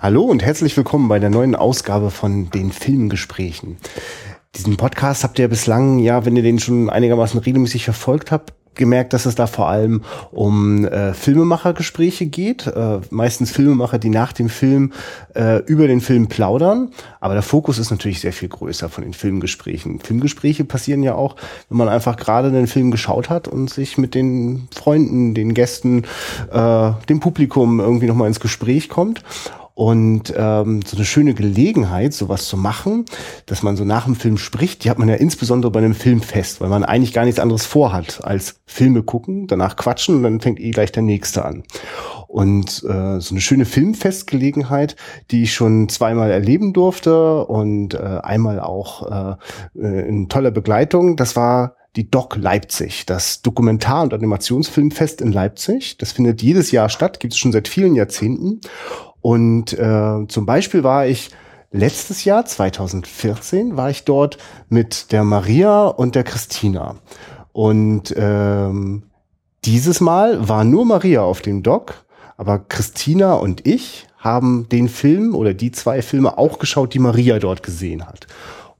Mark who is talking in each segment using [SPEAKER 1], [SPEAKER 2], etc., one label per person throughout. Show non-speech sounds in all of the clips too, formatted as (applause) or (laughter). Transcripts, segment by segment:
[SPEAKER 1] Hallo und herzlich willkommen bei der neuen Ausgabe von den Filmgesprächen. Diesen Podcast habt ihr bislang, ja, wenn ihr den schon einigermaßen regelmäßig verfolgt habt, gemerkt, dass es da vor allem um äh, Filmemachergespräche geht. Äh, meistens Filmemacher, die nach dem Film äh, über den Film plaudern. Aber der Fokus ist natürlich sehr viel größer von den Filmgesprächen. Filmgespräche passieren ja auch, wenn man einfach gerade den Film geschaut hat und sich mit den Freunden, den Gästen, äh, dem Publikum irgendwie nochmal ins Gespräch kommt. Und ähm, so eine schöne Gelegenheit, sowas zu machen, dass man so nach dem Film spricht, die hat man ja insbesondere bei einem Filmfest, weil man eigentlich gar nichts anderes vorhat, als Filme gucken, danach quatschen und dann fängt eh gleich der nächste an. Und äh, so eine schöne Filmfestgelegenheit, die ich schon zweimal erleben durfte und äh, einmal auch äh, in toller Begleitung, das war die Doc Leipzig, das Dokumentar- und Animationsfilmfest in Leipzig. Das findet jedes Jahr statt, gibt es schon seit vielen Jahrzehnten. Und äh, zum Beispiel war ich letztes Jahr, 2014, war ich dort mit der Maria und der Christina. Und ähm, dieses Mal war nur Maria auf dem Doc, aber Christina und ich haben den Film oder die zwei Filme auch geschaut, die Maria dort gesehen hat.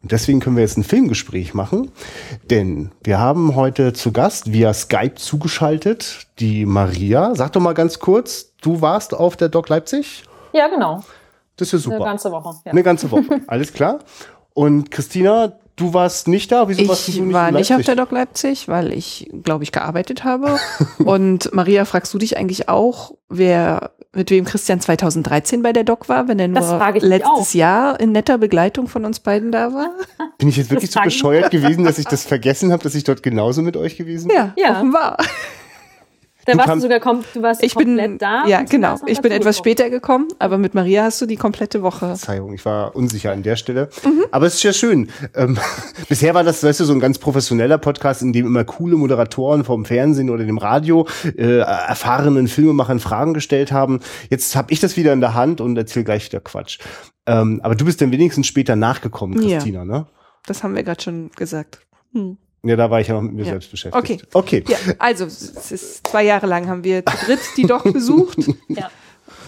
[SPEAKER 1] Und deswegen können wir jetzt ein Filmgespräch machen, denn wir haben heute zu Gast via Skype zugeschaltet die Maria. Sag doch mal ganz kurz, du warst auf der Doc Leipzig?
[SPEAKER 2] Ja, genau.
[SPEAKER 1] Das ist ja super.
[SPEAKER 2] Eine ganze Woche. Ja.
[SPEAKER 1] Eine ganze Woche. (laughs) Alles klar. Und Christina, du warst nicht da.
[SPEAKER 3] Wieso ich warst du nicht war nicht auf der Doc Leipzig, weil ich, glaube ich, gearbeitet habe. (laughs) Und Maria, fragst du dich eigentlich auch, wer mit wem Christian 2013 bei der Doc war, wenn er nur letztes Jahr in netter Begleitung von uns beiden da war?
[SPEAKER 1] Bin ich jetzt (laughs) wirklich so bescheuert gewesen, dass ich das vergessen habe, dass ich dort genauso mit euch gewesen bin?
[SPEAKER 3] Ja, ja. offenbar.
[SPEAKER 2] Da du warst du sogar kom du warst
[SPEAKER 3] ich komplett bin, da. Ja, genau. Ich bin etwas später gekommen, aber mit Maria hast du die komplette Woche.
[SPEAKER 1] Verzeihung, ich war unsicher an der Stelle. Mhm. Aber es ist ja schön. Ähm, (laughs) bisher war das, weißt du, so ein ganz professioneller Podcast, in dem immer coole Moderatoren vom Fernsehen oder dem Radio äh, erfahrenen Filmemachern Fragen gestellt haben. Jetzt habe ich das wieder in der Hand und erzähle gleich wieder Quatsch. Ähm, aber du bist dann wenigstens später nachgekommen, Christina, ja. ne?
[SPEAKER 3] Das haben wir gerade schon gesagt. Hm.
[SPEAKER 1] Ja, da war ich ja noch mit mir ja. selbst beschäftigt.
[SPEAKER 3] Okay. Okay. Ja, also, es ist zwei Jahre lang haben wir zu dritt die doch (laughs) besucht. ja.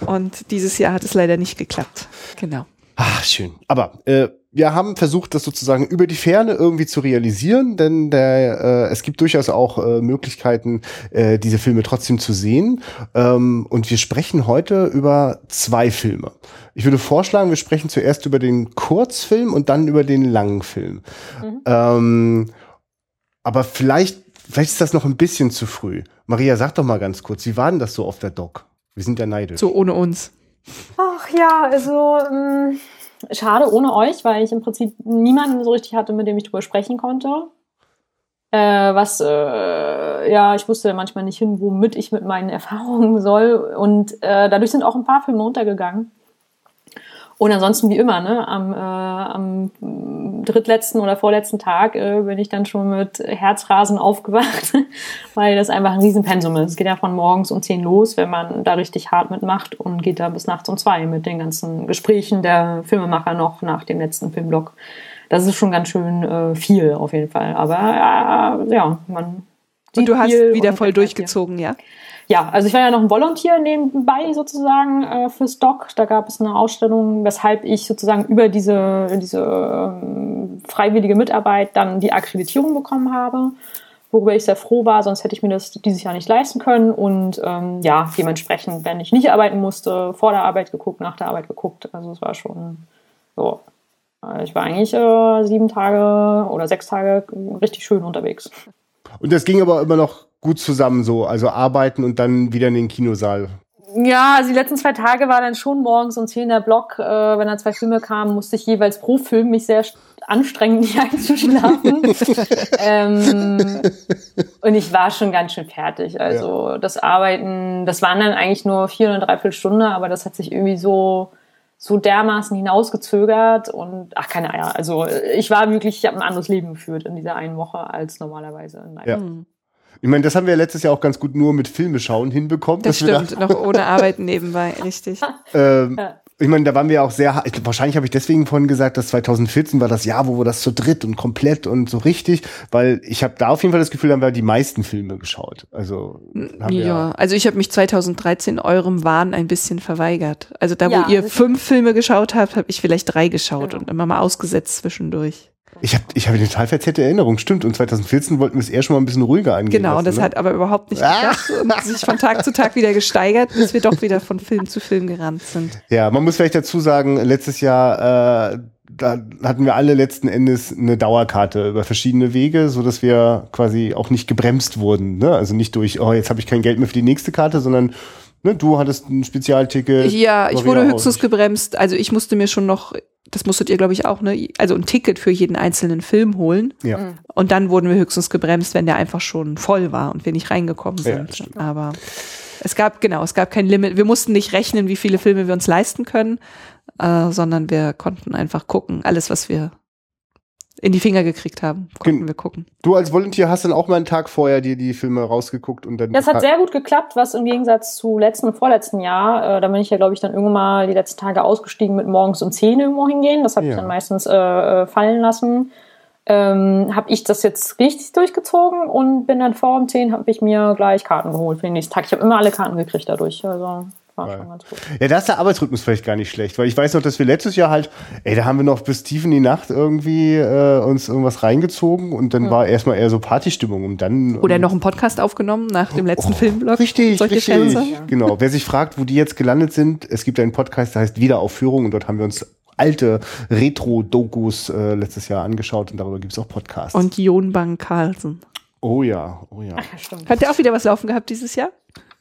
[SPEAKER 3] Und dieses Jahr hat es leider nicht geklappt. Genau.
[SPEAKER 1] Ach, schön. Aber äh, wir haben versucht, das sozusagen über die Ferne irgendwie zu realisieren, denn der, äh, es gibt durchaus auch äh, Möglichkeiten, äh, diese Filme trotzdem zu sehen. Ähm, und wir sprechen heute über zwei Filme. Ich würde vorschlagen, wir sprechen zuerst über den Kurzfilm und dann über den langen Film. Mhm. Ähm, aber vielleicht, vielleicht ist das noch ein bisschen zu früh. Maria, sag doch mal ganz kurz, wie war denn das so auf der Doc? Wir sind ja neidisch.
[SPEAKER 3] So ohne uns.
[SPEAKER 2] Ach ja, also ähm, schade ohne euch, weil ich im Prinzip niemanden so richtig hatte, mit dem ich drüber sprechen konnte. Äh, was, äh, ja, ich wusste manchmal nicht hin, womit ich mit meinen Erfahrungen soll. Und äh, dadurch sind auch ein paar Filme untergegangen. Und ansonsten wie immer, ne, am, äh, am drittletzten oder vorletzten Tag äh, bin ich dann schon mit Herzrasen aufgewacht, (laughs) weil das einfach ein Riesenpensum ist. Es geht ja von morgens um zehn los, wenn man da richtig hart mitmacht und geht da bis nachts um zwei mit den ganzen Gesprächen der Filmemacher noch nach dem letzten Filmblock. Das ist schon ganz schön äh, viel auf jeden Fall. Aber äh, ja, man.
[SPEAKER 3] Und du hast wieder voll durchgezogen, ja?
[SPEAKER 2] Ja, also ich war ja noch ein Volunteer nebenbei sozusagen äh, fürs Doc. Da gab es eine Ausstellung, weshalb ich sozusagen über diese, diese ähm, freiwillige Mitarbeit dann die Akkreditierung bekommen habe, worüber ich sehr froh war, sonst hätte ich mir das dieses Jahr nicht leisten können. Und ähm, ja, dementsprechend, wenn ich nicht arbeiten musste, vor der Arbeit geguckt, nach der Arbeit geguckt. Also es war schon so. Äh, ich war eigentlich äh, sieben Tage oder sechs Tage richtig schön unterwegs.
[SPEAKER 1] Und das ging aber immer noch gut zusammen so, also arbeiten und dann wieder in den Kinosaal.
[SPEAKER 2] Ja, also die letzten zwei Tage war dann schon morgens um 10 der Block, äh, wenn da zwei Filme kamen, musste ich jeweils pro Film mich sehr anstrengen, nicht (laughs) einzuschlafen. (laughs) ähm, und ich war schon ganz schön fertig. Also ja. das Arbeiten, das waren dann eigentlich nur vier oder dreiviertel Stunde, aber das hat sich irgendwie so so dermaßen hinausgezögert und ach keine Ahnung. Also ich war wirklich, ich habe ein anderes Leben geführt in dieser einen Woche als normalerweise.
[SPEAKER 1] Ja. Ich meine, das haben wir letztes Jahr auch ganz gut nur mit Filme schauen hinbekommen.
[SPEAKER 3] Das stimmt, noch ohne Arbeiten nebenbei, (laughs) richtig.
[SPEAKER 1] Ähm, Ich meine, da waren wir auch sehr, ich, wahrscheinlich habe ich deswegen vorhin gesagt, dass 2014 war das Jahr, wo wir das zu dritt und komplett und so richtig, weil ich habe da auf jeden Fall das Gefühl, da haben wir die meisten Filme geschaut. Also
[SPEAKER 3] ja, ja, also ich habe mich 2013 eurem Wahn ein bisschen verweigert. Also da, ja, wo ihr fünf Filme geschaut habt, habe ich vielleicht drei geschaut genau. und immer mal ausgesetzt zwischendurch.
[SPEAKER 1] Ich habe ich hab eine total verzerrte Erinnerung, stimmt. Und 2014 wollten wir es eher schon mal ein bisschen ruhiger angehen.
[SPEAKER 3] Genau, lassen, das ne? hat aber überhaupt nicht ah. geklappt und sich von Tag zu Tag wieder gesteigert, bis wir doch wieder von Film zu Film gerannt sind.
[SPEAKER 1] Ja, man muss vielleicht dazu sagen, letztes Jahr äh, da hatten wir alle letzten Endes eine Dauerkarte über verschiedene Wege, so dass wir quasi auch nicht gebremst wurden. Ne? Also nicht durch, oh, jetzt habe ich kein Geld mehr für die nächste Karte, sondern ne, du hattest ein Spezialticket.
[SPEAKER 3] Ja, ich wurde höchstens gebremst. Also ich musste mir schon noch das musstet ihr, glaube ich, auch, ne? Also ein Ticket für jeden einzelnen Film holen.
[SPEAKER 1] Ja. Mhm.
[SPEAKER 3] Und dann wurden wir höchstens gebremst, wenn der einfach schon voll war und wir nicht reingekommen sind. Ja, Aber es gab, genau, es gab kein Limit. Wir mussten nicht rechnen, wie viele Filme wir uns leisten können, äh, sondern wir konnten einfach gucken. Alles, was wir in die Finger gekriegt haben, konnten wir gucken.
[SPEAKER 1] Du als Volunteer hast dann auch mal einen Tag vorher dir die Filme rausgeguckt und dann.
[SPEAKER 2] Das hat sehr gut geklappt, was im Gegensatz zu letzten und vorletzten Jahr, äh, da bin ich ja, glaube ich, dann irgendwann mal die letzten Tage ausgestiegen mit morgens um 10 irgendwo hingehen. Das habe ja. ich dann meistens äh, äh, fallen lassen. Ähm, habe ich das jetzt richtig durchgezogen und bin dann vor um 10 habe ich mir gleich Karten geholt für den nächsten Tag. Ich habe immer alle Karten gekriegt dadurch. Also war schon ganz gut.
[SPEAKER 1] Ja, da ist der Arbeitsrhythmus vielleicht gar nicht schlecht, weil ich weiß noch, dass wir letztes Jahr halt, ey, da haben wir noch bis tief in die Nacht irgendwie äh, uns irgendwas reingezogen und dann ja. war erstmal eher so Partystimmung und dann.
[SPEAKER 3] Oder noch einen Podcast aufgenommen nach dem letzten oh, Filmblock.
[SPEAKER 1] Richtig, richtig. Ja. Genau. Wer sich fragt, wo die jetzt gelandet sind, es gibt einen Podcast, der heißt Wiederaufführung und dort haben wir uns alte Retro-Dokus äh, letztes Jahr angeschaut und darüber gibt es auch Podcasts.
[SPEAKER 3] Und Jon Bang Carlsen.
[SPEAKER 1] Oh ja, oh ja.
[SPEAKER 3] Ach, stimmt. Hat der auch wieder was laufen gehabt dieses Jahr?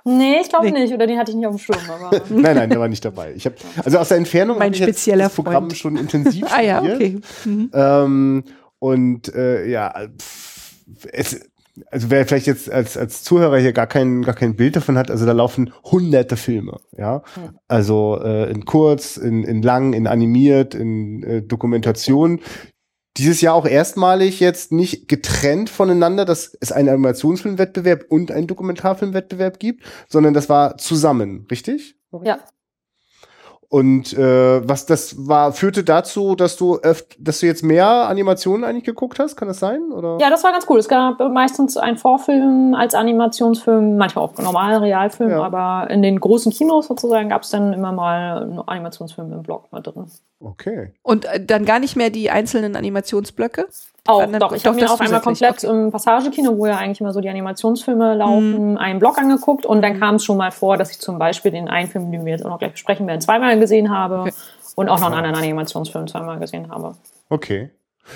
[SPEAKER 2] Nee, ich glaube nee. nicht. Oder den hatte ich nicht auf dem Schirm. Aber (laughs)
[SPEAKER 1] nein, nein, der war nicht dabei. Ich hab, also aus der Entfernung
[SPEAKER 3] mein spezieller
[SPEAKER 1] das Programm
[SPEAKER 3] Freund.
[SPEAKER 1] schon intensiv (laughs)
[SPEAKER 3] Ah ja, okay.
[SPEAKER 1] Mhm. Ähm, und äh, ja, es, also wer vielleicht jetzt als, als Zuhörer hier gar kein, gar kein Bild davon hat, also da laufen hunderte Filme, ja. Hm. Also äh, in kurz, in, in lang, in animiert, in äh, Dokumentation, dieses Jahr auch erstmalig jetzt nicht getrennt voneinander, dass es einen Animationsfilmwettbewerb und einen Dokumentarfilmwettbewerb gibt, sondern das war zusammen, richtig?
[SPEAKER 2] Ja.
[SPEAKER 1] Und äh, was das war, führte dazu, dass du öft, dass du jetzt mehr Animationen eigentlich geguckt hast, kann das sein? Oder?
[SPEAKER 2] Ja, das war ganz cool. Es gab meistens einen Vorfilm als Animationsfilm, manchmal auch normale Realfilm, ja. aber in den großen Kinos sozusagen gab es dann immer mal einen Animationsfilm im Blog mal drin.
[SPEAKER 1] Okay.
[SPEAKER 3] Und äh, dann gar nicht mehr die einzelnen Animationsblöcke?
[SPEAKER 2] Auch, dann, doch. Ich habe mir auf einmal komplett okay. im Passagekino, wo ja eigentlich immer so die Animationsfilme laufen, mhm. einen Blog angeguckt und dann kam es schon mal vor, dass ich zum Beispiel den einen Film, den wir jetzt auch noch gleich besprechen werden, zweimal gesehen habe okay. und auch noch einen anderen Animationsfilm zweimal gesehen habe.
[SPEAKER 1] Okay.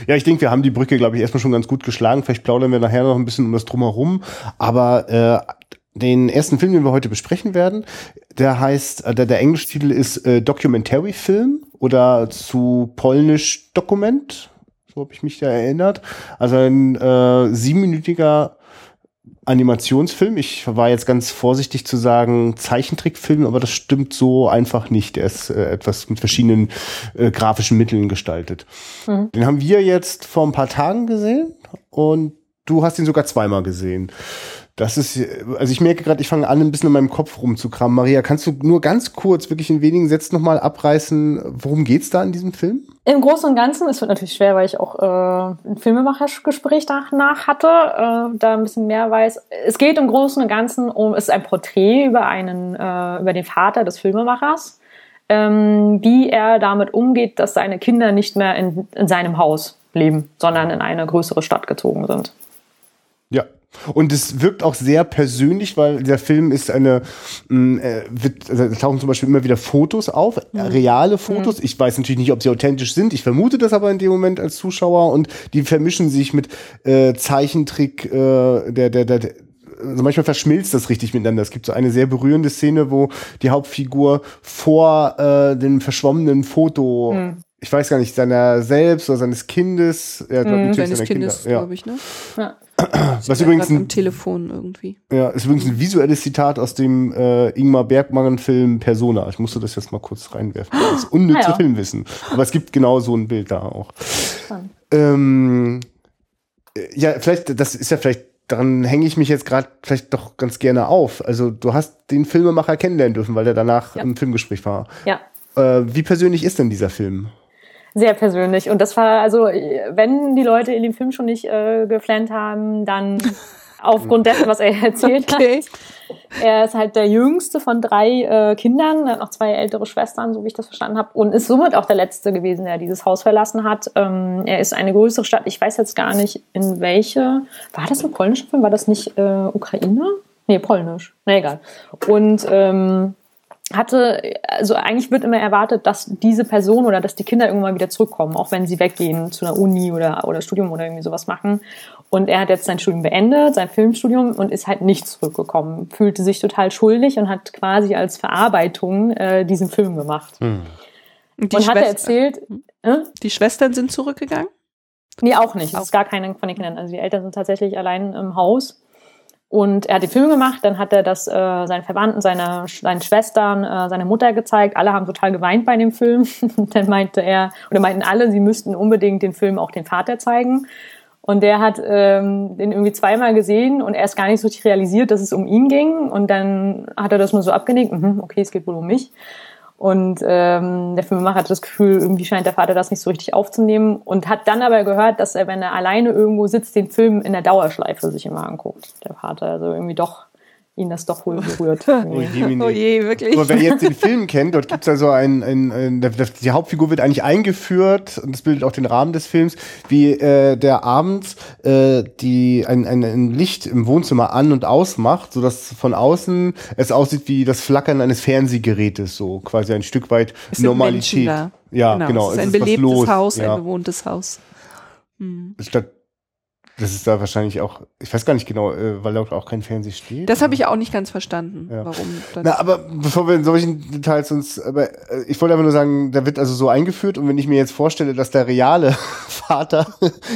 [SPEAKER 1] Ja, ich denke, wir haben die Brücke, glaube ich, erstmal schon ganz gut geschlagen. Vielleicht plaudern wir nachher noch ein bisschen um das Drumherum. Aber äh, den ersten Film, den wir heute besprechen werden, der heißt, äh, der, der englische Titel ist äh, Documentary Film oder zu polnisch Dokument so habe ich mich da erinnert. Also ein äh, siebenminütiger Animationsfilm. Ich war jetzt ganz vorsichtig zu sagen Zeichentrickfilm, aber das stimmt so einfach nicht. Er ist äh, etwas mit verschiedenen äh, grafischen Mitteln gestaltet. Mhm. Den haben wir jetzt vor ein paar Tagen gesehen und du hast ihn sogar zweimal gesehen. Das ist, also ich merke gerade, ich fange an, ein bisschen in meinem Kopf rumzukramen. Maria, kannst du nur ganz kurz, wirklich in wenigen Sätzen nochmal abreißen, worum geht's da in diesem Film?
[SPEAKER 2] Im Großen und Ganzen, es wird natürlich schwer, weil ich auch äh, ein Filmemachergespräch danach hatte, äh, da ein bisschen mehr weiß. Es geht im Großen und Ganzen um, es ist ein Porträt über einen, äh, über den Vater des Filmemachers, ähm, wie er damit umgeht, dass seine Kinder nicht mehr in, in seinem Haus leben, sondern in eine größere Stadt gezogen sind.
[SPEAKER 1] Und es wirkt auch sehr persönlich, weil der Film ist eine, mm, äh, wird, also da tauchen zum Beispiel immer wieder Fotos auf, mhm. reale Fotos. Mhm. Ich weiß natürlich nicht, ob sie authentisch sind. Ich vermute das aber in dem Moment als Zuschauer und die vermischen sich mit äh, Zeichentrick, äh, der, der, der, also manchmal verschmilzt das richtig miteinander. Es gibt so eine sehr berührende Szene, wo die Hauptfigur vor äh, dem verschwommenen Foto mhm ich weiß gar nicht, seiner selbst oder seines Kindes.
[SPEAKER 3] Ja, glaub, mm, seines Kindes, ja. glaube ich, ne? Ja.
[SPEAKER 1] Was übrigens ein,
[SPEAKER 3] Telefon irgendwie.
[SPEAKER 1] Ja, ist übrigens ein visuelles Zitat aus dem äh, Ingmar Bergmann-Film Persona. Ich musste das jetzt mal kurz reinwerfen. Das ist unnütze ja. Filmwissen. Aber es gibt genau so ein Bild da auch. Ähm, ja, vielleicht, das ist ja vielleicht daran hänge ich mich jetzt gerade vielleicht doch ganz gerne auf. Also du hast den Filmemacher kennenlernen dürfen, weil der danach ja. im Filmgespräch war.
[SPEAKER 2] Ja.
[SPEAKER 1] Äh, wie persönlich ist denn dieser Film?
[SPEAKER 2] Sehr persönlich. Und das war, also, wenn die Leute in dem Film schon nicht äh, geflennt haben, dann (laughs) aufgrund dessen, was er erzählt okay. hat. Er ist halt der jüngste von drei äh, Kindern, er hat noch zwei ältere Schwestern, so wie ich das verstanden habe, und ist somit auch der letzte gewesen, der dieses Haus verlassen hat. Ähm, er ist eine größere Stadt, ich weiß jetzt gar nicht, in welche. War das ein polnischer Film? War das nicht äh, Ukraine? Nee, polnisch. Na egal. Und ähm, hatte, also eigentlich wird immer erwartet, dass diese Person oder dass die Kinder irgendwann mal wieder zurückkommen, auch wenn sie weggehen zu einer Uni oder, oder Studium oder irgendwie sowas machen. Und er hat jetzt sein Studium beendet, sein Filmstudium und ist halt nicht zurückgekommen, fühlte sich total schuldig und hat quasi als Verarbeitung äh, diesen Film gemacht. Hm.
[SPEAKER 3] Und, und hat er erzählt, äh? die Schwestern sind zurückgegangen?
[SPEAKER 2] Nee, auch nicht. Das ist gar keine von den Kindern. Also die Eltern sind tatsächlich allein im Haus. Und er hat den Film gemacht, dann hat er das äh, seinen Verwandten, seine, seinen Schwestern, äh, seine Mutter gezeigt. Alle haben total geweint bei dem Film. (laughs) Dann meinte er, oder meinten alle, sie müssten unbedingt den Film auch den Vater zeigen. Und der hat ähm, den irgendwie zweimal gesehen und erst gar nicht so richtig realisiert, dass es um ihn ging. Und dann hat er das nur so abgenickt, mhm, okay, es geht wohl um mich. Und ähm, der Filmemacher hat das Gefühl, irgendwie scheint der Vater das nicht so richtig aufzunehmen und hat dann aber gehört, dass er, wenn er alleine irgendwo sitzt, den Film in der Dauerschleife sich immer anguckt, der Vater. Also irgendwie doch ihn das doch wohl (laughs) berührt.
[SPEAKER 1] oh, je, oh je, wirklich. Aber wer jetzt den Film kennt, dort gibt es also ein, ein, ein, die Hauptfigur wird eigentlich eingeführt und das bildet auch den Rahmen des Films, wie äh, der abends äh, die ein, ein, ein Licht im Wohnzimmer an und ausmacht, sodass von außen es aussieht wie das Flackern eines Fernsehgerätes, so quasi ein Stück weit
[SPEAKER 3] es
[SPEAKER 1] Normalität.
[SPEAKER 3] Ja, genau. genau. Es ist ein es ist belebtes Haus, ja. ein bewohntes Haus.
[SPEAKER 1] Hm. Statt das ist da wahrscheinlich auch, ich weiß gar nicht genau, äh, weil da auch kein Fernseh steht.
[SPEAKER 3] Das habe ich auch nicht ganz verstanden, ja. warum.
[SPEAKER 1] Na, aber bevor wir in solchen Details uns, aber äh, ich wollte einfach nur sagen, da wird also so eingeführt und wenn ich mir jetzt vorstelle, dass der reale (laughs) Vater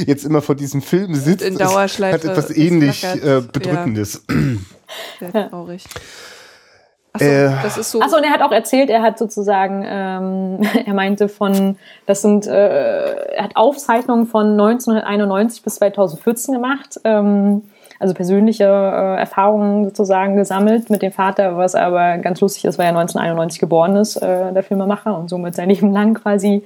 [SPEAKER 1] jetzt immer vor diesem Film sitzt,
[SPEAKER 3] in Dauerschleife
[SPEAKER 1] hat etwas ähnlich äh, Bedrückendes.
[SPEAKER 3] Ja. Sehr traurig. (laughs)
[SPEAKER 2] Achso, äh, das ist so. Achso, und er hat auch erzählt, er hat sozusagen, ähm, (laughs) er meinte von, das sind, äh, er hat Aufzeichnungen von 1991 bis 2014 gemacht, ähm, also persönliche äh, Erfahrungen sozusagen gesammelt mit dem Vater, was aber ganz lustig ist, weil er 1991 geboren ist, äh, der Filmemacher, und somit sein (laughs) Leben lang quasi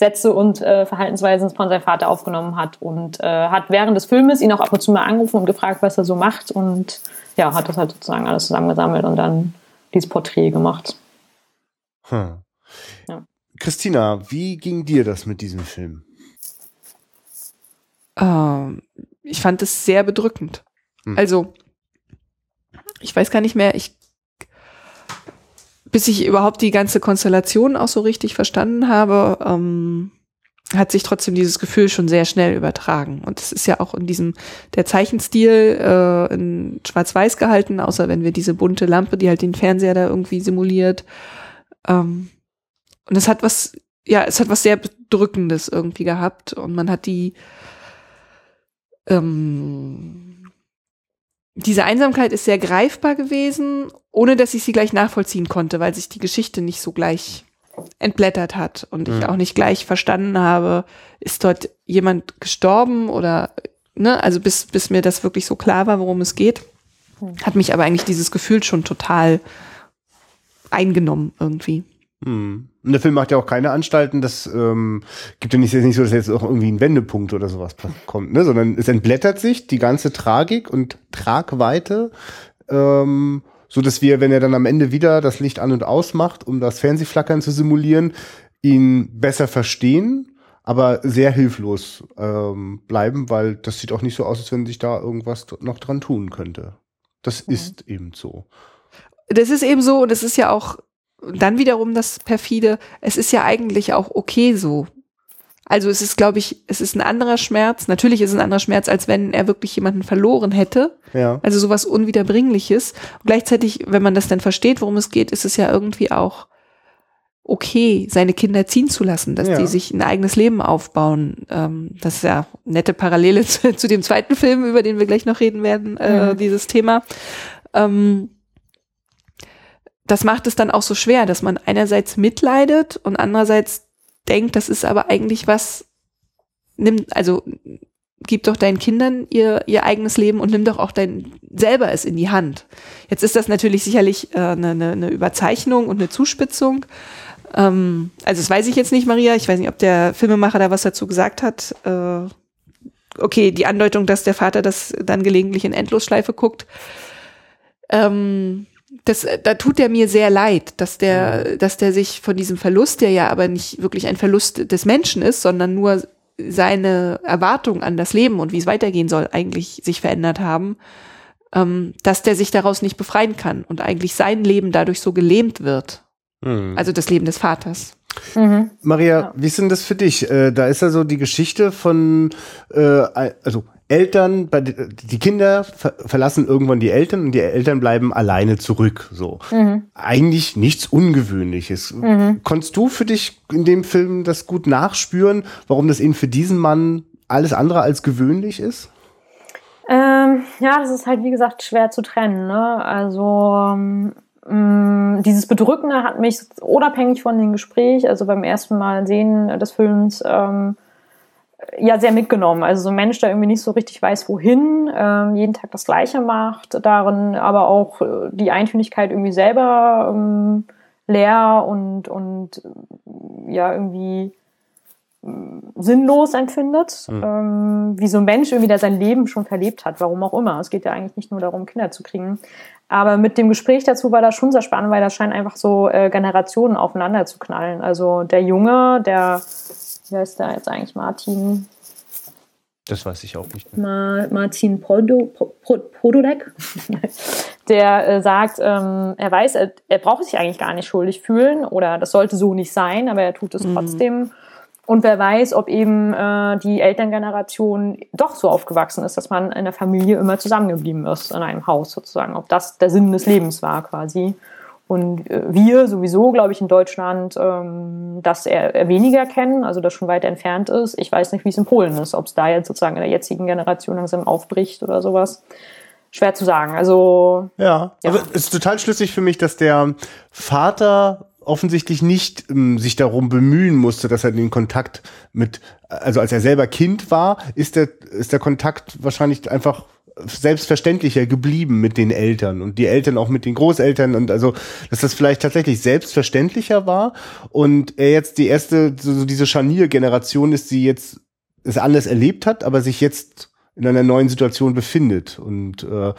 [SPEAKER 2] Sätze und äh, Verhaltensweisen von seinem Vater aufgenommen hat und äh, hat während des Filmes ihn auch ab und zu mal angerufen und gefragt, was er so macht und ja, hat das halt sozusagen alles zusammengesammelt und dann dieses Porträt gemacht.
[SPEAKER 1] Hm. Ja. Christina, wie ging dir das mit diesem Film?
[SPEAKER 3] Ähm, ich fand es sehr bedrückend. Hm. Also, ich weiß gar nicht mehr, ich, bis ich überhaupt die ganze Konstellation auch so richtig verstanden habe, ähm, hat sich trotzdem dieses Gefühl schon sehr schnell übertragen. Und es ist ja auch in diesem, der Zeichenstil äh, in Schwarz-Weiß gehalten, außer wenn wir diese bunte Lampe, die halt den Fernseher da irgendwie simuliert. Ähm, und es hat was, ja, es hat was sehr Bedrückendes irgendwie gehabt. Und man hat die, ähm, diese Einsamkeit ist sehr greifbar gewesen, ohne dass ich sie gleich nachvollziehen konnte, weil sich die Geschichte nicht so gleich entblättert hat und ich mhm. auch nicht gleich verstanden habe, ist dort jemand gestorben oder, ne, also bis, bis mir das wirklich so klar war, worum es geht, mhm. hat mich aber eigentlich dieses Gefühl schon total eingenommen irgendwie.
[SPEAKER 1] Mhm. Und der Film macht ja auch keine Anstalten, das ähm, gibt ja nicht, nicht so, dass jetzt auch irgendwie ein Wendepunkt oder sowas kommt, ne? sondern es entblättert sich die ganze Tragik und Tragweite ähm, so dass wir, wenn er dann am Ende wieder das Licht an und aus macht, um das Fernsehflackern zu simulieren, ihn besser verstehen, aber sehr hilflos ähm, bleiben, weil das sieht auch nicht so aus, als wenn sich da irgendwas noch dran tun könnte. Das mhm. ist eben so.
[SPEAKER 3] Das ist eben so und es ist ja auch dann wiederum das perfide. Es ist ja eigentlich auch okay so. Also es ist, glaube ich, es ist ein anderer Schmerz. Natürlich ist es ein anderer Schmerz, als wenn er wirklich jemanden verloren hätte. Ja. Also sowas Unwiederbringliches. Und gleichzeitig, wenn man das dann versteht, worum es geht, ist es ja irgendwie auch okay, seine Kinder ziehen zu lassen, dass ja. die sich ein eigenes Leben aufbauen. Ähm, das ist ja nette Parallele (laughs) zu, zu, dem zweiten Film, über den wir gleich noch reden werden, äh, mhm. dieses Thema. Ähm, das macht es dann auch so schwer, dass man einerseits mitleidet und andererseits denkt, das ist aber eigentlich was, nimm, also gib doch deinen Kindern ihr, ihr eigenes Leben und nimm doch auch dein selber es in die Hand. Jetzt ist das natürlich sicherlich äh, eine, eine, eine Überzeichnung und eine Zuspitzung. Ähm, also das weiß ich jetzt nicht, Maria. Ich weiß nicht, ob der Filmemacher da was dazu gesagt hat. Äh, okay, die Andeutung, dass der Vater das dann gelegentlich in Endlosschleife guckt. Ähm, das, da tut er mir sehr leid, dass der, dass der sich von diesem Verlust, der ja aber nicht wirklich ein Verlust des Menschen ist, sondern nur seine Erwartung an das Leben und wie es weitergehen soll, eigentlich sich verändert haben, ähm, dass der sich daraus nicht befreien kann und eigentlich sein Leben dadurch so gelähmt wird. Mhm. Also das Leben des Vaters.
[SPEAKER 1] Mhm. Maria, ja. wie ist denn das für dich? Äh, da ist ja so die Geschichte von, äh, also Eltern, die Kinder verlassen irgendwann die Eltern und die Eltern bleiben alleine zurück. So mhm. eigentlich nichts Ungewöhnliches. Mhm. Konntest du für dich in dem Film das gut nachspüren, warum das eben für diesen Mann alles andere als gewöhnlich ist?
[SPEAKER 2] Ähm, ja, das ist halt wie gesagt schwer zu trennen. Ne? Also ähm, Mm, dieses Bedrückende hat mich unabhängig von dem Gespräch, also beim ersten Mal sehen des Films, ähm, ja sehr mitgenommen. Also so ein Mensch, der irgendwie nicht so richtig weiß, wohin, ähm, jeden Tag das Gleiche macht, darin aber auch äh, die Eintönigkeit irgendwie selber ähm, leer und, und ja irgendwie sinnlos empfindet, mhm. ähm, wie so ein Mensch irgendwie, der sein Leben schon verlebt hat, warum auch immer. Es geht ja eigentlich nicht nur darum, Kinder zu kriegen. Aber mit dem Gespräch dazu war das schon sehr spannend, weil das scheint einfach so äh, Generationen aufeinander zu knallen. Also der Junge, der, wie heißt der jetzt eigentlich, Martin?
[SPEAKER 1] Das weiß ich auch nicht
[SPEAKER 2] mehr. Martin Podo, Podolek, (laughs) der äh, sagt, ähm, er weiß, er, er braucht sich eigentlich gar nicht schuldig fühlen oder das sollte so nicht sein, aber er tut es mhm. trotzdem. Und wer weiß, ob eben äh, die Elterngeneration doch so aufgewachsen ist, dass man in der Familie immer zusammengeblieben ist, in einem Haus sozusagen. Ob das der Sinn des Lebens war quasi. Und äh, wir sowieso, glaube ich, in Deutschland ähm, das eher, eher weniger kennen, also das schon weit entfernt ist. Ich weiß nicht, wie es in Polen ist, ob es da jetzt sozusagen in der jetzigen Generation langsam aufbricht oder sowas. Schwer zu sagen. Also
[SPEAKER 1] ja, ja. aber es ist total schlüssig für mich, dass der Vater offensichtlich nicht ähm, sich darum bemühen musste, dass er den Kontakt mit, also als er selber Kind war, ist der, ist der Kontakt wahrscheinlich einfach selbstverständlicher geblieben mit den Eltern und die Eltern auch mit den Großeltern und also, dass das vielleicht tatsächlich selbstverständlicher war und er jetzt die erste, so, diese Scharnier-Generation ist, die jetzt es anders erlebt hat, aber sich jetzt in einer neuen Situation befindet und äh,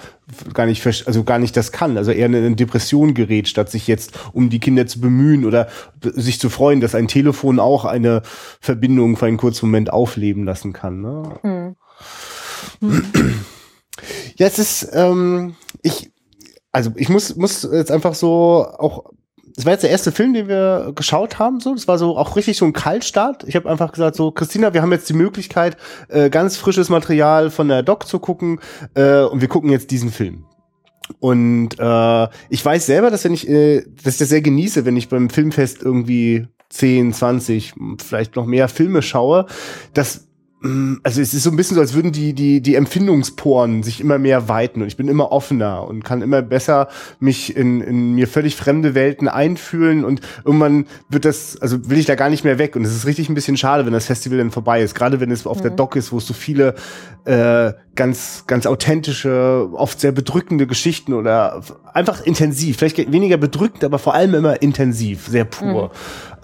[SPEAKER 1] gar nicht also gar nicht das kann, also eher in eine Depression gerät, statt sich jetzt um die Kinder zu bemühen oder sich zu freuen, dass ein Telefon auch eine Verbindung für einen kurzen Moment aufleben lassen kann. Ne? Hm. (clears throat) Ja, es ist ähm, ich also ich muss muss jetzt einfach so auch das war jetzt der erste Film, den wir geschaut haben. So, das war so auch richtig so ein Kaltstart. Ich habe einfach gesagt, so Christina, wir haben jetzt die Möglichkeit, äh, ganz frisches Material von der Doc zu gucken äh, und wir gucken jetzt diesen Film. Und äh, ich weiß selber, dass wenn ich, äh, dass ich das sehr genieße, wenn ich beim Filmfest irgendwie 10, 20, vielleicht noch mehr Filme schaue, dass also es ist so ein bisschen so, als würden die, die, die Empfindungsporen sich immer mehr weiten und ich bin immer offener und kann immer besser mich in, in mir völlig fremde Welten einfühlen und irgendwann wird das, also will ich da gar nicht mehr weg und es ist richtig ein bisschen schade, wenn das Festival dann vorbei ist, gerade wenn es auf mhm. der Dock ist, wo es so viele äh, ganz, ganz authentische, oft sehr bedrückende Geschichten oder einfach intensiv, vielleicht weniger bedrückend, aber vor allem immer intensiv, sehr pur.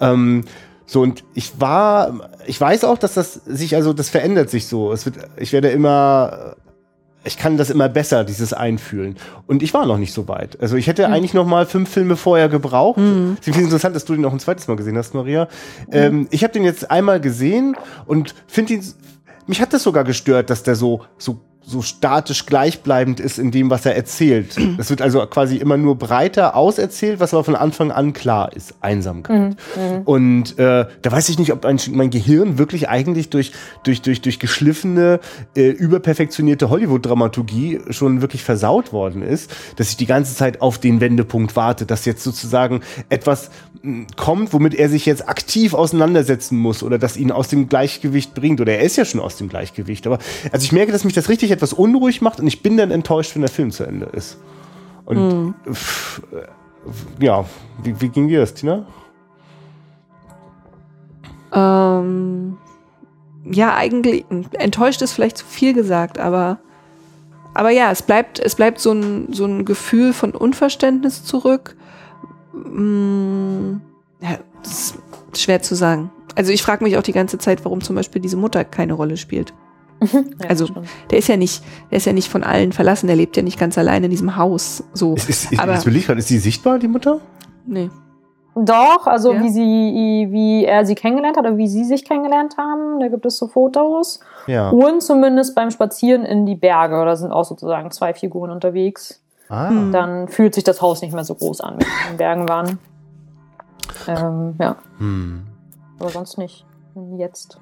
[SPEAKER 1] Mhm. Ähm, so, und ich war, ich weiß auch, dass das sich, also das verändert sich so. Es wird, ich werde immer, ich kann das immer besser, dieses Einfühlen. Und ich war noch nicht so weit. Also ich hätte mhm. eigentlich noch mal fünf Filme vorher gebraucht. Mhm. Es ist interessant, dass du den noch ein zweites Mal gesehen hast, Maria. Mhm. Ähm, ich habe den jetzt einmal gesehen und finde ihn, mich hat das sogar gestört, dass der so, so so statisch gleichbleibend ist in dem, was er erzählt. (clears throat) Es wird also quasi immer nur breiter auserzählt, was aber von Anfang an klar ist. Einsamkeit. Mhm. mhm. Und äh, da weiß ich nicht, ob ein, mein Gehirn wirklich eigentlich durch, durch, durch, durch geschliffene, äh, überperfektionierte Hollywood-Dramaturgie schon wirklich versaut worden ist, dass ich die ganze Zeit auf den Wendepunkt warte, dass jetzt sozusagen etwas kommt, womit er sich jetzt aktiv auseinandersetzen muss oder das ihn aus dem Gleichgewicht bringt. Oder er ist ja schon aus dem Gleichgewicht. Aber also ich merke, dass mich das richtig etwas unruhig macht und ich bin dann enttäuscht, wenn der Film zu Ende ist. Und hm. pff, ja, wie, wie, ging dir das, Tina?
[SPEAKER 3] Ähm, ja, eigentlich enttäuscht ist vielleicht zu viel gesagt, aber aber ja, es bleibt es bleibt so ein so ein Gefühl von Unverständnis zurück mh, mm, ja, Das ist schwer zu sagen. Also ich frage mich auch die ganze Zeit, warum zum Beispiel diese Mutter keine Rolle spielt. Ja, also der ist ja nicht, der ist ja nicht von allen verlassen, der lebt ja nicht ganz allein in diesem Haus. So.
[SPEAKER 1] Ist, ist, Aber, ist, ist sie sichtbar, die Mutter?
[SPEAKER 3] Nee.
[SPEAKER 2] Doch, also ja. wie sie, wie er sie kennengelernt hat oder wie sie sich kennengelernt haben, da gibt es so Fotos. Ja. Und zumindest beim Spazieren in die Berge, da sind auch sozusagen zwei Figuren unterwegs. Ah. Dann fühlt sich das Haus nicht mehr so groß an, wenn wir in den Bergen waren. Ähm, ja. Hm. Aber sonst nicht. Jetzt.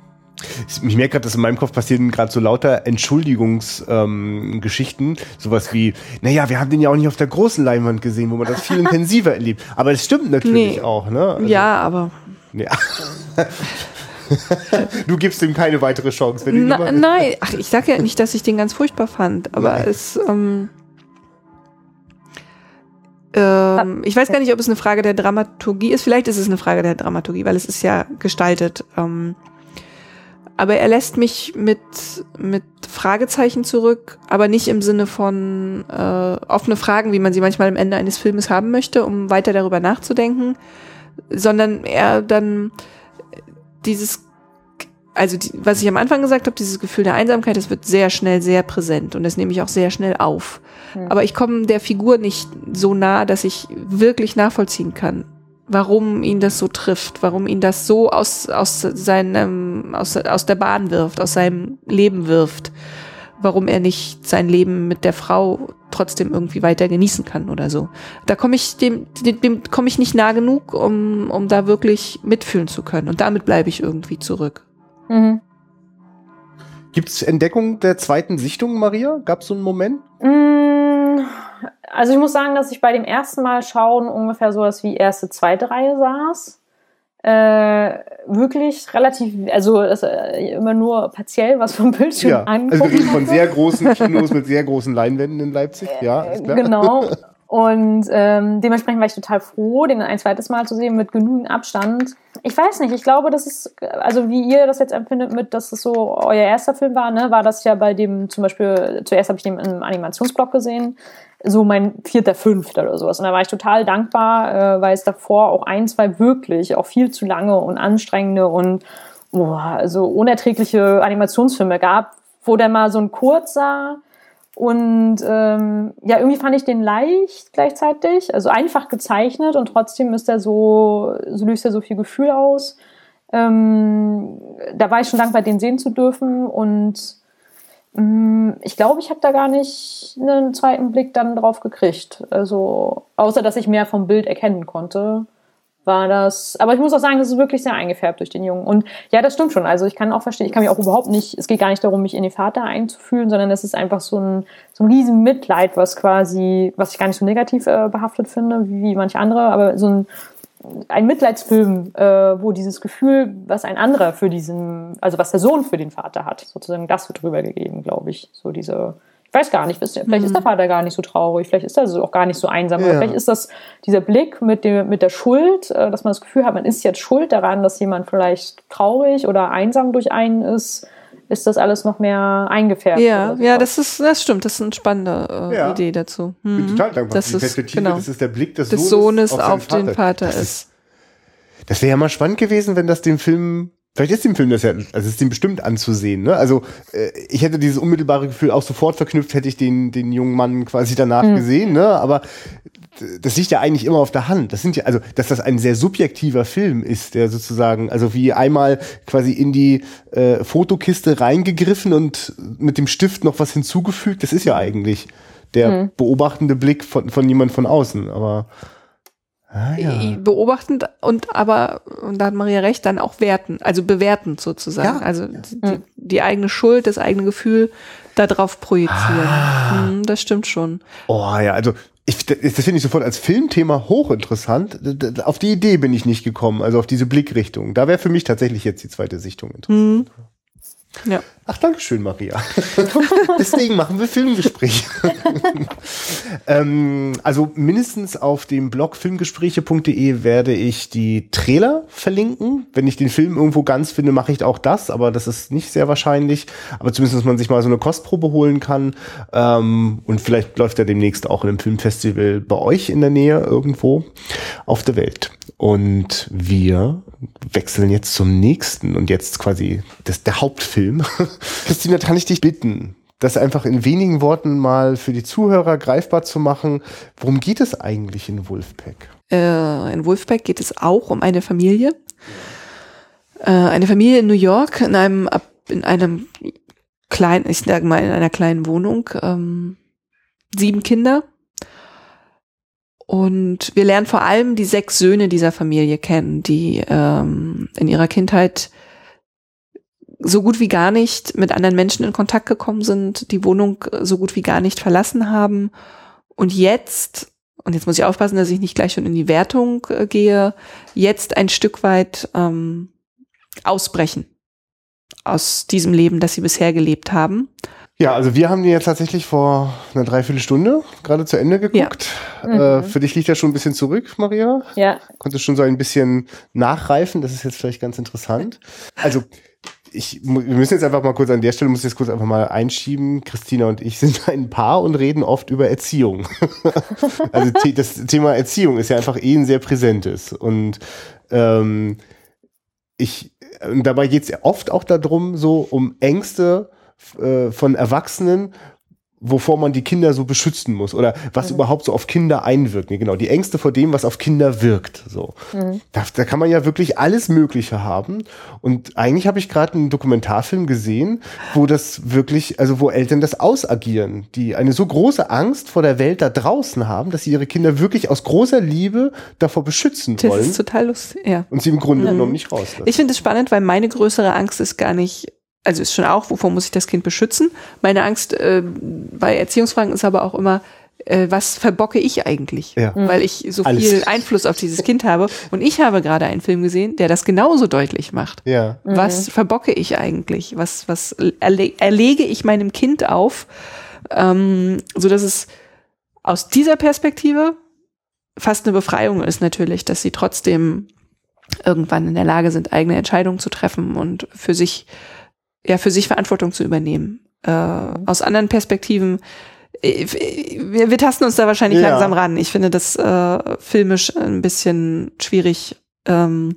[SPEAKER 1] Ich merke gerade, dass in meinem Kopf passieren gerade so lauter Entschuldigungsgeschichten. Ähm, sowas wie, naja, wir haben den ja auch nicht auf der großen Leinwand gesehen, wo man das viel (laughs) intensiver erlebt. Aber das stimmt natürlich nee. auch, ne?
[SPEAKER 3] Also, ja, aber.
[SPEAKER 1] Ja. (laughs) du gibst ihm keine weitere Chance.
[SPEAKER 3] Wenn Na, nein, ach, ich sage ja nicht, dass ich den ganz furchtbar fand, aber nein. es. Ähm, ähm, ich weiß gar nicht, ob es eine Frage der Dramaturgie ist. Vielleicht ist es eine Frage der Dramaturgie, weil es ist ja gestaltet. Ähm, aber er lässt mich mit, mit Fragezeichen zurück, aber nicht im Sinne von äh, offene Fragen, wie man sie manchmal am Ende eines Filmes haben möchte, um weiter darüber nachzudenken, sondern er dann dieses, also die, was ich am Anfang gesagt habe, dieses Gefühl der Einsamkeit, das wird sehr schnell sehr präsent und das nehme ich auch sehr schnell auf. Mhm. Aber ich komme der Figur nicht so nah, dass ich wirklich nachvollziehen kann, warum ihn das so trifft, warum ihn das so aus, aus seinem, aus, aus der Bahn wirft, aus seinem Leben wirft, warum er nicht sein Leben mit der Frau trotzdem irgendwie weiter genießen kann oder so. Da komme ich dem, dem, dem komme ich nicht nah genug, um, um da wirklich mitfühlen zu können. Und damit bleibe ich irgendwie zurück. Mhm.
[SPEAKER 1] Gibt es Entdeckung der zweiten Sichtung, Maria? Gab es so einen Moment?
[SPEAKER 2] Mm, also ich muss sagen, dass ich bei dem ersten Mal schauen ungefähr so was wie erste, zweite Reihe saß. Äh, wirklich relativ, also äh, immer nur partiell was vom Bildschirm ja, angucken.
[SPEAKER 1] Also wir reden von sehr großen Kinos mit sehr großen Leinwänden in Leipzig, ja.
[SPEAKER 2] Klar. Genau. Und ähm, dementsprechend war ich total froh, den ein zweites Mal zu sehen mit genügend Abstand. Ich weiß nicht, ich glaube, das ist, also wie ihr das jetzt empfindet mit, dass es so euer erster Film war, ne, war das ja bei dem zum Beispiel, zuerst habe ich den im Animationsblock gesehen, so mein vierter, fünfter oder sowas. Und da war ich total dankbar, äh, weil es davor auch ein, zwei wirklich auch viel zu lange und anstrengende und boah, also unerträgliche Animationsfilme gab, wo der mal so ein kurzer und ähm, ja, irgendwie fand ich den leicht gleichzeitig, also einfach gezeichnet und trotzdem ist er so, so löst er so viel Gefühl aus. Ähm, da war ich schon dankbar, den sehen zu dürfen und ich glaube, ich habe da gar nicht einen zweiten Blick dann drauf gekriegt. Also außer dass ich mehr vom Bild erkennen konnte war das. Aber ich muss auch sagen, das ist wirklich sehr eingefärbt durch den Jungen. Und ja, das stimmt schon. Also ich kann auch verstehen, ich kann mich auch überhaupt nicht, es geht gar nicht darum, mich in den Vater einzufühlen, sondern es ist einfach so ein, so ein riesen Mitleid, was quasi, was ich gar nicht so negativ äh, behaftet finde, wie, wie manche andere, aber so ein, ein Mitleidsfilm, äh, wo dieses Gefühl, was ein anderer für diesen, also was der Sohn für den Vater hat, sozusagen das wird drüber gegeben, glaube ich. So diese, weiß gar nicht, vielleicht mhm. ist der. Vater gar nicht so traurig, vielleicht ist er auch gar nicht so einsam, ja. vielleicht ist das dieser Blick mit, dem, mit der Schuld, äh, dass man das Gefühl hat, man ist jetzt schuld daran, dass jemand vielleicht traurig oder einsam durch einen ist, ist das alles noch mehr eingefärbt.
[SPEAKER 3] Ja, ja, das ist, das stimmt, das ist eine spannende äh, ja. Idee dazu.
[SPEAKER 1] Mhm. Bin total dankbar.
[SPEAKER 3] Das, ist, genau.
[SPEAKER 1] das ist der Blick des,
[SPEAKER 3] des Sohnes, Sohnes auf, auf den Vater, Vater ist.
[SPEAKER 1] Das wäre ja mal spannend gewesen, wenn das dem Film Vielleicht ist dem Film das ja, also ist dem bestimmt anzusehen. Ne? Also äh, ich hätte dieses unmittelbare Gefühl auch sofort verknüpft, hätte ich den den jungen Mann quasi danach mhm. gesehen. Ne? Aber das liegt ja eigentlich immer auf der Hand. Das sind ja, also dass das ein sehr subjektiver Film ist, der sozusagen, also wie einmal quasi in die äh, Fotokiste reingegriffen und mit dem Stift noch was hinzugefügt. Das ist ja eigentlich der mhm. beobachtende Blick von von jemand von außen. Aber
[SPEAKER 3] Ah, ja. beobachtend und aber, und da hat Maria recht, dann auch werten, also bewertend sozusagen. Ja. Also die, die, eigene Schuld, das eigene Gefühl darauf projizieren. Ah. Hm, das stimmt schon.
[SPEAKER 1] Oh ja, also ich, das finde ich sofort als Filmthema hochinteressant. Auf die Idee bin ich nicht gekommen, also auf diese Blickrichtung. Da wäre für mich tatsächlich jetzt die zweite Sichtung interessant. Hm.
[SPEAKER 3] Ja.
[SPEAKER 1] Ach, danke schön, Maria. (laughs) Deswegen machen wir Filmgespräche. (laughs) ähm, also mindestens auf dem Blog filmgespräche.de werde ich die Trailer verlinken. Wenn ich den Film irgendwo ganz finde, mache ich auch das, aber das ist nicht sehr wahrscheinlich. Aber zumindest, dass man sich mal so eine Kostprobe holen kann. Ähm, und vielleicht läuft er demnächst auch in einem Filmfestival bei euch in der Nähe irgendwo auf der Welt. Und wir wechseln jetzt zum nächsten und jetzt quasi das, der Hauptfilm. (laughs) Christina, kann ich dich bitten, das einfach in wenigen Worten mal für die Zuhörer greifbar zu machen. Worum geht es eigentlich in Wolfpack?
[SPEAKER 3] Äh, in Wolfpack geht es auch um eine Familie. Äh, eine Familie in New York in einem, in einem kleinen, ich sage mal in einer kleinen Wohnung. Ähm, sieben Kinder. Und wir lernen vor allem die sechs Söhne dieser Familie kennen, die ähm, in ihrer Kindheit so gut wie gar nicht mit anderen Menschen in Kontakt gekommen sind, die Wohnung so gut wie gar nicht verlassen haben und jetzt, und jetzt muss ich aufpassen, dass ich nicht gleich schon in die Wertung äh, gehe, jetzt ein Stück weit ähm, ausbrechen aus diesem Leben, das sie bisher gelebt haben.
[SPEAKER 1] Ja, also wir haben die jetzt tatsächlich vor einer Dreiviertelstunde gerade zu Ende geguckt. Ja. Äh, mhm. für dich liegt ja schon ein bisschen zurück, Maria.
[SPEAKER 2] Ja.
[SPEAKER 1] Konntest schon so ein bisschen nachreifen. Das ist jetzt vielleicht ganz interessant. Also ich, wir müssen jetzt einfach mal kurz an der Stelle, muss ich jetzt kurz einfach mal einschieben. Christina und ich sind ein Paar und reden oft über Erziehung. (laughs) also das Thema Erziehung ist ja einfach eh ein sehr präsentes. Und ähm, ich, und dabei geht es oft auch darum, so um Ängste äh, von Erwachsenen, wovor man die Kinder so beschützen muss oder was mhm. überhaupt so auf Kinder einwirkt. Nee, genau, die Ängste vor dem, was auf Kinder wirkt. So, mhm. da, da kann man ja wirklich alles Mögliche haben. Und eigentlich habe ich gerade einen Dokumentarfilm gesehen, wo das wirklich, also wo Eltern das ausagieren, die eine so große Angst vor der Welt da draußen haben, dass sie ihre Kinder wirklich aus großer Liebe davor beschützen wollen. Das
[SPEAKER 3] ist total lustig, ja.
[SPEAKER 1] Und sie im Grunde mhm. genommen nicht rauslassen.
[SPEAKER 3] Ich finde es spannend, weil meine größere Angst ist gar nicht also ist schon auch, wovor muss ich das Kind beschützen? Meine Angst äh, bei Erziehungsfragen ist aber auch immer, äh, was verbocke ich eigentlich? Ja. Weil ich so Alles. viel Einfluss auf dieses Kind habe. Und ich habe gerade einen Film gesehen, der das genauso deutlich macht.
[SPEAKER 1] Ja.
[SPEAKER 3] Was mhm. verbocke ich eigentlich? Was, was erle erlege ich meinem Kind auf? Ähm, so dass es aus dieser Perspektive fast eine Befreiung ist natürlich, dass sie trotzdem irgendwann in der Lage sind, eigene Entscheidungen zu treffen und für sich ja für sich Verantwortung zu übernehmen. Äh, aus anderen Perspektiven äh, wir, wir tasten uns da wahrscheinlich ja. langsam ran. Ich finde das äh, filmisch ein bisschen schwierig ähm,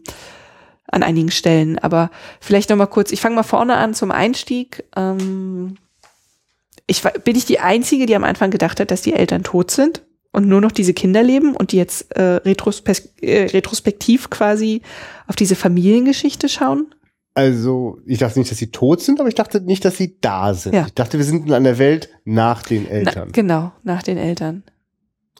[SPEAKER 3] an einigen Stellen. Aber vielleicht noch mal kurz, ich fange mal vorne an zum Einstieg. Ähm, ich, bin ich die Einzige, die am Anfang gedacht hat, dass die Eltern tot sind und nur noch diese Kinder leben und die jetzt äh, retrospek äh, retrospektiv quasi auf diese Familiengeschichte schauen?
[SPEAKER 1] Also, ich dachte nicht, dass sie tot sind, aber ich dachte nicht, dass sie da sind. Ja. Ich dachte, wir sind in einer Welt nach den Eltern.
[SPEAKER 3] Na, genau, nach den Eltern.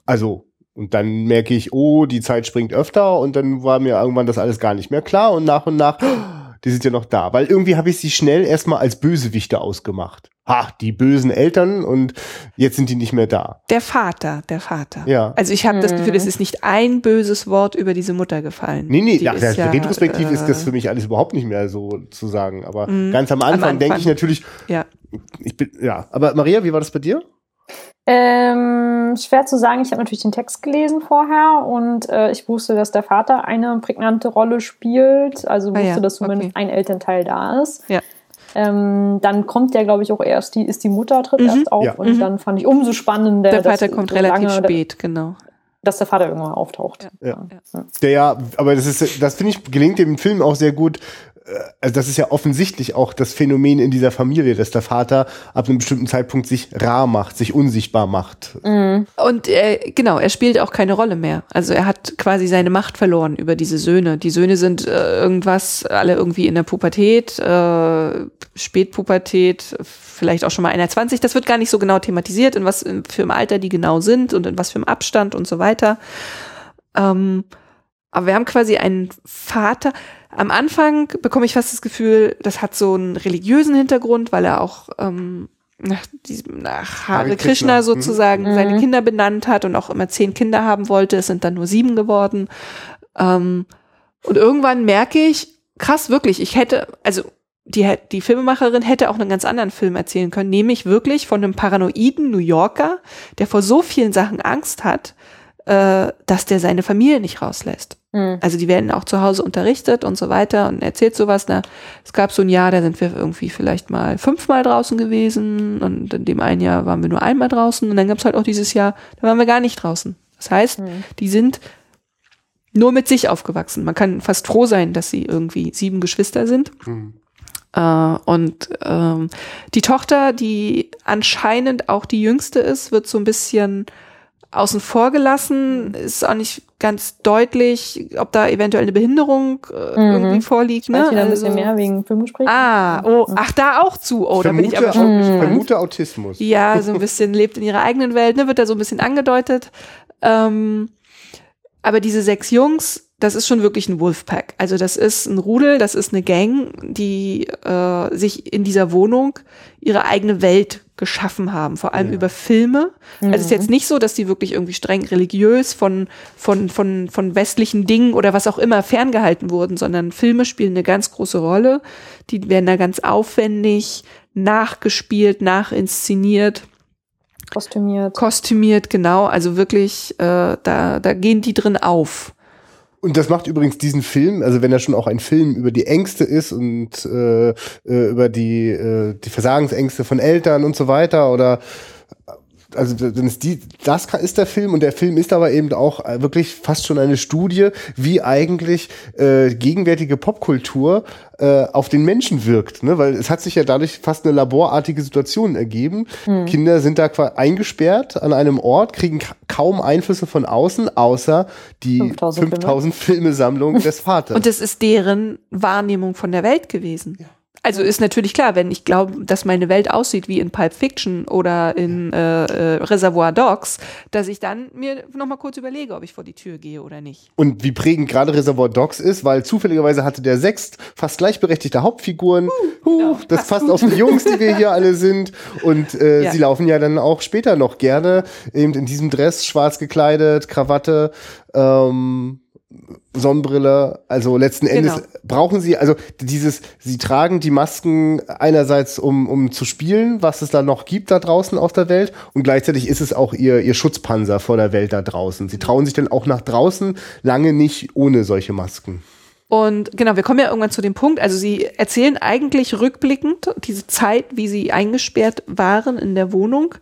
[SPEAKER 1] Also, und dann merke ich, oh, die Zeit springt öfter und dann war mir irgendwann das alles gar nicht mehr klar und nach und nach (gasps) die sind ja noch da. Weil irgendwie habe ich sie schnell erstmal als Bösewichte ausgemacht. Ha, die bösen Eltern und jetzt sind die nicht mehr da.
[SPEAKER 3] Der Vater, der Vater.
[SPEAKER 1] Ja.
[SPEAKER 3] Also ich habe mhm. das Gefühl, es ist nicht ein böses Wort über diese Mutter gefallen.
[SPEAKER 1] Nee, nee, ja, ja, retrospektiv äh, ist das für mich alles überhaupt nicht mehr so zu sagen. Aber mhm. ganz am Anfang, am Anfang. denke ich natürlich,
[SPEAKER 3] ja.
[SPEAKER 1] ich bin, ja. Aber Maria, wie war das bei dir?
[SPEAKER 2] Ähm, schwer zu sagen. Ich habe natürlich den Text gelesen vorher und äh, ich wusste, dass der Vater eine prägnante Rolle spielt. Also wusste, ah ja, dass zumindest okay. ein Elternteil da ist.
[SPEAKER 3] Ja.
[SPEAKER 2] Ähm, dann kommt ja, glaube ich, auch erst die, ist die Mutter tritt mhm. erst auf ja. und mhm. dann fand ich umso spannender.
[SPEAKER 3] Der Vater kommt so relativ lange, spät, genau.
[SPEAKER 2] Dass der Vater irgendwann auftaucht.
[SPEAKER 1] Ja. ja. Der ja, aber das ist, das finde ich, gelingt dem Film auch sehr gut, äh, also das ist ja offensichtlich auch das Phänomen in dieser Familie, dass der Vater ab einem bestimmten Zeitpunkt sich rar macht, sich unsichtbar macht.
[SPEAKER 3] Mhm. Und äh, genau, er spielt auch keine Rolle mehr. Also er hat quasi seine Macht verloren über diese Söhne. Die Söhne sind äh, irgendwas, alle irgendwie in der Pubertät, äh, Spätpubertät, vielleicht auch schon mal einer 20. Das wird gar nicht so genau thematisiert, in was für ein Alter die genau sind und in was für einem Abstand und so weiter. Ähm, aber wir haben quasi einen Vater, am Anfang bekomme ich fast das Gefühl, das hat so einen religiösen Hintergrund, weil er auch ähm, nach, diesem, nach Hare Krishna, Krishna mhm. sozusagen mhm. seine Kinder benannt hat und auch immer zehn Kinder haben wollte. Es sind dann nur sieben geworden. Ähm, und irgendwann merke ich, krass, wirklich, ich hätte, also die, die Filmemacherin hätte auch einen ganz anderen Film erzählen können, nämlich wirklich von einem paranoiden New Yorker, der vor so vielen Sachen Angst hat, äh, dass der seine Familie nicht rauslässt. Mhm. Also die werden auch zu Hause unterrichtet und so weiter und erzählt sowas. Na, es gab so ein Jahr, da sind wir irgendwie vielleicht mal fünfmal draußen gewesen und in dem einen Jahr waren wir nur einmal draußen und dann gab es halt auch dieses Jahr, da waren wir gar nicht draußen. Das heißt, mhm. die sind nur mit sich aufgewachsen. Man kann fast froh sein, dass sie irgendwie sieben Geschwister sind. Mhm. Äh, und ähm, die Tochter, die anscheinend auch die jüngste ist, wird so ein bisschen außen vor gelassen. Ist auch nicht ganz deutlich, ob da eventuell eine Behinderung äh, mhm. irgendwie vorliegt. Ich
[SPEAKER 2] ne? weiß ne? ein bisschen also mehr wegen Filmgespräch.
[SPEAKER 3] Ah, oh, ach, da auch zu. Oh,
[SPEAKER 1] vermute,
[SPEAKER 3] da bin ich aber
[SPEAKER 1] schon. Ich vermute Autismus.
[SPEAKER 3] Ja, so ein bisschen lebt in ihrer eigenen Welt, ne? Wird da so ein bisschen angedeutet. Ähm, aber diese sechs Jungs, das ist schon wirklich ein Wolfpack. Also das ist ein Rudel, das ist eine Gang, die äh, sich in dieser Wohnung ihre eigene Welt geschaffen haben, vor allem ja. über Filme. Mhm. Also es ist jetzt nicht so, dass die wirklich irgendwie streng religiös von, von, von, von westlichen Dingen oder was auch immer ferngehalten wurden, sondern Filme spielen eine ganz große Rolle. Die werden da ganz aufwendig nachgespielt, nachinszeniert.
[SPEAKER 2] Kostümiert.
[SPEAKER 3] Kostümiert, genau. Also wirklich, äh, da, da gehen die drin auf.
[SPEAKER 1] Und das macht übrigens diesen Film, also wenn er schon auch ein Film über die Ängste ist und äh, äh, über die, äh, die Versagensängste von Eltern und so weiter oder also dann ist die, das ist der Film und der Film ist aber eben auch äh, wirklich fast schon eine Studie, wie eigentlich äh, gegenwärtige Popkultur äh, auf den Menschen wirkt, ne? weil es hat sich ja dadurch fast eine laborartige Situation ergeben. Hm. Kinder sind da eingesperrt an einem Ort, kriegen kaum Einflüsse von außen, außer die 5000, 5000 Filme. des (laughs) Vaters.
[SPEAKER 3] Und es ist deren Wahrnehmung von der Welt gewesen. Ja. Also ist natürlich klar, wenn ich glaube, dass meine Welt aussieht wie in Pulp Fiction oder in äh, äh, Reservoir Dogs, dass ich dann mir noch mal kurz überlege, ob ich vor die Tür gehe oder nicht.
[SPEAKER 1] Und wie prägend gerade Reservoir Dogs ist, weil zufälligerweise hatte der sechst fast gleichberechtigte Hauptfiguren. Uh, uh, ja, das passt auf die Jungs, die wir hier alle sind. Und äh, (laughs) ja. sie laufen ja dann auch später noch gerne eben in diesem Dress, schwarz gekleidet, Krawatte. Ähm, Sonnenbrille, also letzten Endes genau. brauchen sie, also dieses, sie tragen die Masken einerseits, um, um zu spielen, was es da noch gibt da draußen auf der Welt und gleichzeitig ist es auch ihr, ihr Schutzpanzer vor der Welt da draußen. Sie trauen sich dann auch nach draußen lange nicht ohne solche Masken.
[SPEAKER 3] Und genau, wir kommen ja irgendwann zu dem Punkt, also sie erzählen eigentlich rückblickend diese Zeit, wie sie eingesperrt waren in der Wohnung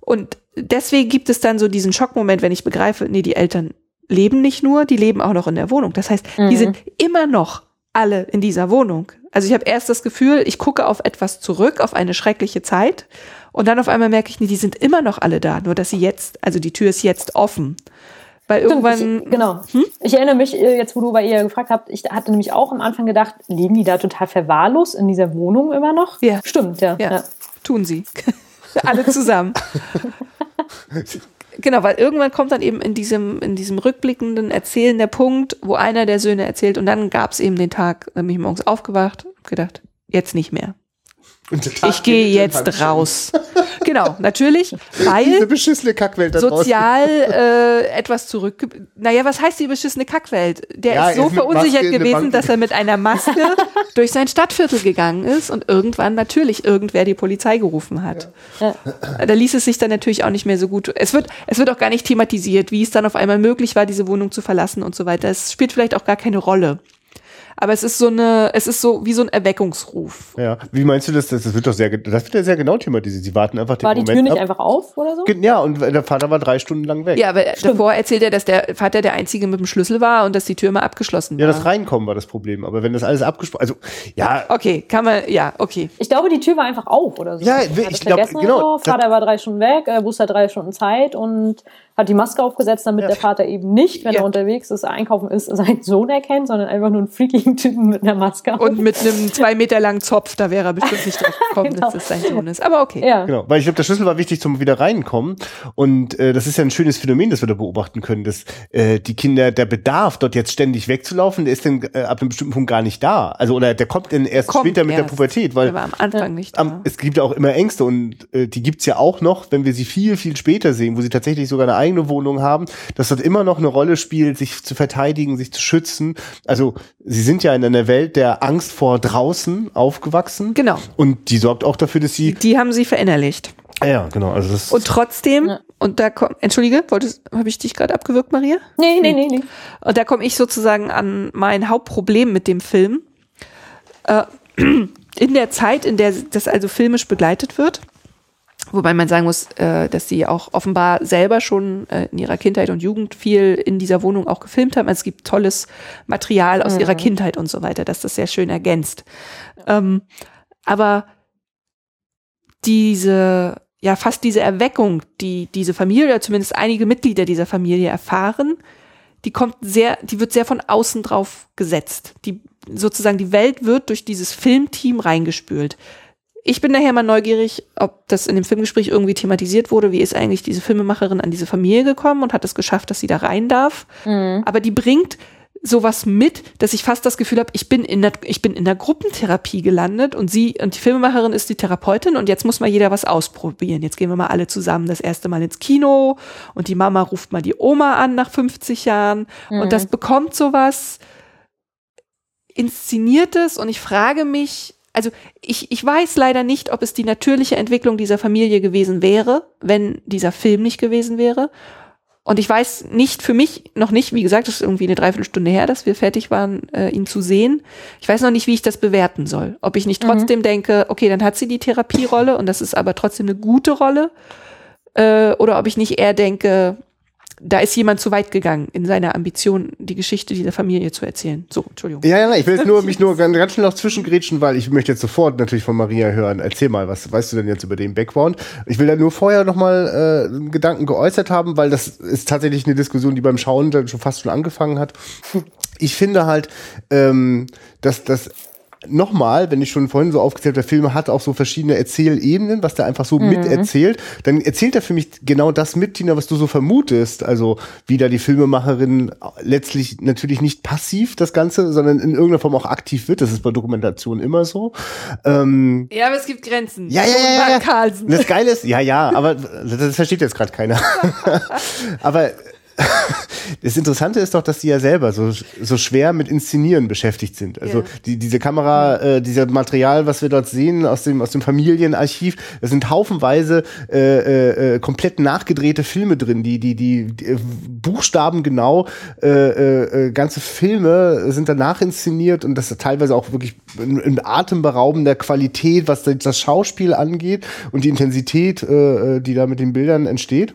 [SPEAKER 3] und deswegen gibt es dann so diesen Schockmoment, wenn ich begreife, nee, die Eltern leben nicht nur, die leben auch noch in der Wohnung. Das heißt, mhm. die sind immer noch alle in dieser Wohnung. Also ich habe erst das Gefühl, ich gucke auf etwas zurück, auf eine schreckliche Zeit. Und dann auf einmal merke ich, nee, die sind immer noch alle da, nur dass sie jetzt, also die Tür ist jetzt offen. Weil irgendwann.
[SPEAKER 2] Ich, genau. Hm? Ich erinnere mich, äh, jetzt wo du bei ihr gefragt habt, ich hatte nämlich auch am Anfang gedacht, leben die da total verwahrlos in dieser Wohnung immer noch?
[SPEAKER 3] Ja.
[SPEAKER 2] Stimmt, ja.
[SPEAKER 3] Ja, ja. tun sie. (laughs) Alle zusammen. (laughs) Genau, weil irgendwann kommt dann eben in diesem, in diesem rückblickenden Erzählen der Punkt, wo einer der Söhne erzählt und dann gab es eben den Tag, da bin ich morgens aufgewacht, gedacht, jetzt nicht mehr ich gehe jetzt raus. (laughs) genau, natürlich, (laughs) weil
[SPEAKER 1] Diese beschissene Kackwelt da
[SPEAKER 3] sozial (laughs) äh, etwas zurück. Naja, was heißt die beschissene Kackwelt? Der ja, ist so verunsichert gewesen, dass er mit einer Maske durch sein Stadtviertel gegangen ist und irgendwann natürlich irgendwer die Polizei gerufen hat. Ja. Da ließ es sich dann natürlich auch nicht mehr so gut. Es wird, es wird auch gar nicht thematisiert, wie es dann auf einmal möglich war, diese Wohnung zu verlassen und so weiter. Es spielt vielleicht auch gar keine Rolle aber es ist so eine, es ist so wie so ein Erweckungsruf.
[SPEAKER 1] Ja, wie meinst du das? Das wird doch sehr, das wird ja sehr genau thematisiert. Sie warten einfach
[SPEAKER 2] den War die Moment Tür nicht ab. einfach auf oder so?
[SPEAKER 1] Ja, und der Vater war drei Stunden lang weg.
[SPEAKER 3] Ja, aber Stimmt. davor erzählt er, dass der Vater der Einzige mit dem Schlüssel war und dass die Tür mal abgeschlossen war.
[SPEAKER 1] Ja, das Reinkommen war das Problem. Aber wenn das alles abgesprochen, also, ja.
[SPEAKER 3] Okay, kann man, ja, okay.
[SPEAKER 2] Ich glaube, die Tür war einfach auf oder so.
[SPEAKER 1] Ja, ich glaube, genau.
[SPEAKER 2] So. Vater war drei Stunden weg, äh, Bus hat drei Stunden Zeit und hat die Maske aufgesetzt, damit ja. der Vater eben nicht, wenn ja. er unterwegs ist, einkaufen ist, seinen Sohn erkennt, sondern einfach nur einen freakigen Typen mit einer Maske.
[SPEAKER 3] Und mit einem (laughs) zwei Meter langen Zopf, da wäre er bestimmt nicht drauf gekommen, (laughs) genau. dass es sein Sohn ist. Aber okay.
[SPEAKER 1] Ja. Genau, weil ich glaube, der Schlüssel war wichtig zum wieder reinkommen. Und äh, das ist ja ein schönes Phänomen, das wir da beobachten können, dass äh, die Kinder, der Bedarf, dort jetzt ständig wegzulaufen, der ist dann äh, ab einem bestimmten Punkt gar nicht da. Also oder der kommt dann erst kommt später mit erst. der Pubertät, weil
[SPEAKER 3] der war am Anfang nicht da.
[SPEAKER 1] Am, es gibt ja auch immer Ängste und äh, die gibt's ja auch noch, wenn wir sie viel, viel später sehen, wo sie tatsächlich sogar eine eigene Wohnung haben, dass dort immer noch eine Rolle spielt, sich zu verteidigen, sich zu schützen. Also sie sind ja in einer Welt der Angst vor draußen aufgewachsen.
[SPEAKER 3] Genau.
[SPEAKER 1] Und die sorgt auch dafür, dass sie.
[SPEAKER 3] Die haben sie verinnerlicht.
[SPEAKER 1] Ja, genau. Also das
[SPEAKER 3] und trotzdem, ja. und da kommt, entschuldige, wolltest, habe ich dich gerade abgewürgt, Maria?
[SPEAKER 2] Nee, nee, nee, nee.
[SPEAKER 3] Und da komme ich sozusagen an mein Hauptproblem mit dem Film. Äh, (clears throat) in der Zeit, in der das also filmisch begleitet wird, Wobei man sagen muss, äh, dass sie auch offenbar selber schon äh, in ihrer Kindheit und Jugend viel in dieser Wohnung auch gefilmt haben. Also es gibt tolles Material aus mhm. ihrer Kindheit und so weiter, dass das sehr schön ergänzt. Ähm, aber diese, ja, fast diese Erweckung, die diese Familie oder zumindest einige Mitglieder dieser Familie erfahren, die kommt sehr, die wird sehr von außen drauf gesetzt. Die sozusagen die Welt wird durch dieses Filmteam reingespült. Ich bin daher mal neugierig, ob das in dem Filmgespräch irgendwie thematisiert wurde. Wie ist eigentlich diese Filmemacherin an diese Familie gekommen und hat es geschafft, dass sie da rein darf? Mhm. Aber die bringt sowas mit, dass ich fast das Gefühl habe, ich bin in der, ich bin in der Gruppentherapie gelandet und sie und die Filmemacherin ist die Therapeutin und jetzt muss mal jeder was ausprobieren. Jetzt gehen wir mal alle zusammen das erste Mal ins Kino und die Mama ruft mal die Oma an nach 50 Jahren mhm. und das bekommt sowas inszeniertes und ich frage mich, also ich, ich weiß leider nicht, ob es die natürliche Entwicklung dieser Familie gewesen wäre, wenn dieser Film nicht gewesen wäre. Und ich weiß nicht, für mich noch nicht, wie gesagt, es ist irgendwie eine Dreiviertelstunde her, dass wir fertig waren, äh, ihn zu sehen. Ich weiß noch nicht, wie ich das bewerten soll. Ob ich nicht mhm. trotzdem mhm. denke, okay, dann hat sie die Therapierolle und das ist aber trotzdem eine gute Rolle. Äh, oder ob ich nicht eher denke, da ist jemand zu weit gegangen in seiner Ambition, die Geschichte dieser Familie zu erzählen. So, Entschuldigung.
[SPEAKER 1] Ja, ja, ich will jetzt nur, (laughs) mich nur ganz, ganz schnell noch zwischengrätschen, weil ich möchte jetzt sofort natürlich von Maria hören. Erzähl mal, was weißt du denn jetzt über den Background? Ich will da nur vorher noch mal äh, einen Gedanken geäußert haben, weil das ist tatsächlich eine Diskussion, die beim Schauen dann schon fast schon angefangen hat. Ich finde halt, ähm, dass das nochmal, wenn ich schon vorhin so aufgezählt habe, der Film hat auch so verschiedene Erzählebenen, was der einfach so mhm. miterzählt, dann erzählt er für mich genau das mit, Tina, was du so vermutest. Also wie da die Filmemacherin letztlich natürlich nicht passiv das Ganze, sondern in irgendeiner Form auch aktiv wird. Das ist bei Dokumentation immer so.
[SPEAKER 3] Ähm, ja, aber es gibt Grenzen.
[SPEAKER 1] Ja, ja, ja. ja, ja. Das Geile ist, ja, ja, aber das versteht jetzt gerade keiner. (laughs) aber (laughs) das Interessante ist doch, dass die ja selber so, so schwer mit Inszenieren beschäftigt sind. Also yeah. die, diese Kamera, äh, dieser Material, was wir dort sehen aus dem, aus dem Familienarchiv, da sind haufenweise äh, äh, komplett nachgedrehte Filme drin, die, die, die, die Buchstaben genau, äh, äh, äh, ganze Filme sind danach inszeniert und das ist teilweise auch wirklich in, in atemberaubender Qualität, was das Schauspiel angeht und die Intensität, äh, äh die da mit den Bildern entsteht.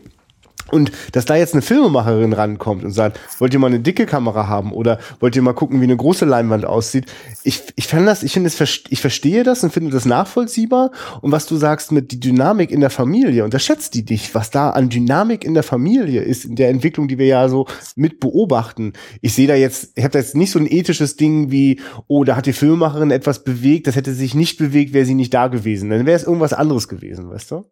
[SPEAKER 1] Und dass da jetzt eine Filmemacherin rankommt und sagt, wollt ihr mal eine dicke Kamera haben oder wollt ihr mal gucken, wie eine große Leinwand aussieht? Ich, ich fand das, ich finde es, ich verstehe das und finde das nachvollziehbar. Und was du sagst mit die Dynamik in der Familie, unterschätzt die dich, was da an Dynamik in der Familie ist, in der Entwicklung, die wir ja so mit beobachten. Ich sehe da jetzt, ich habe da jetzt nicht so ein ethisches Ding wie, oh, da hat die Filmemacherin etwas bewegt, das hätte sich nicht bewegt, wäre sie nicht da gewesen. Dann wäre es irgendwas anderes gewesen, weißt du?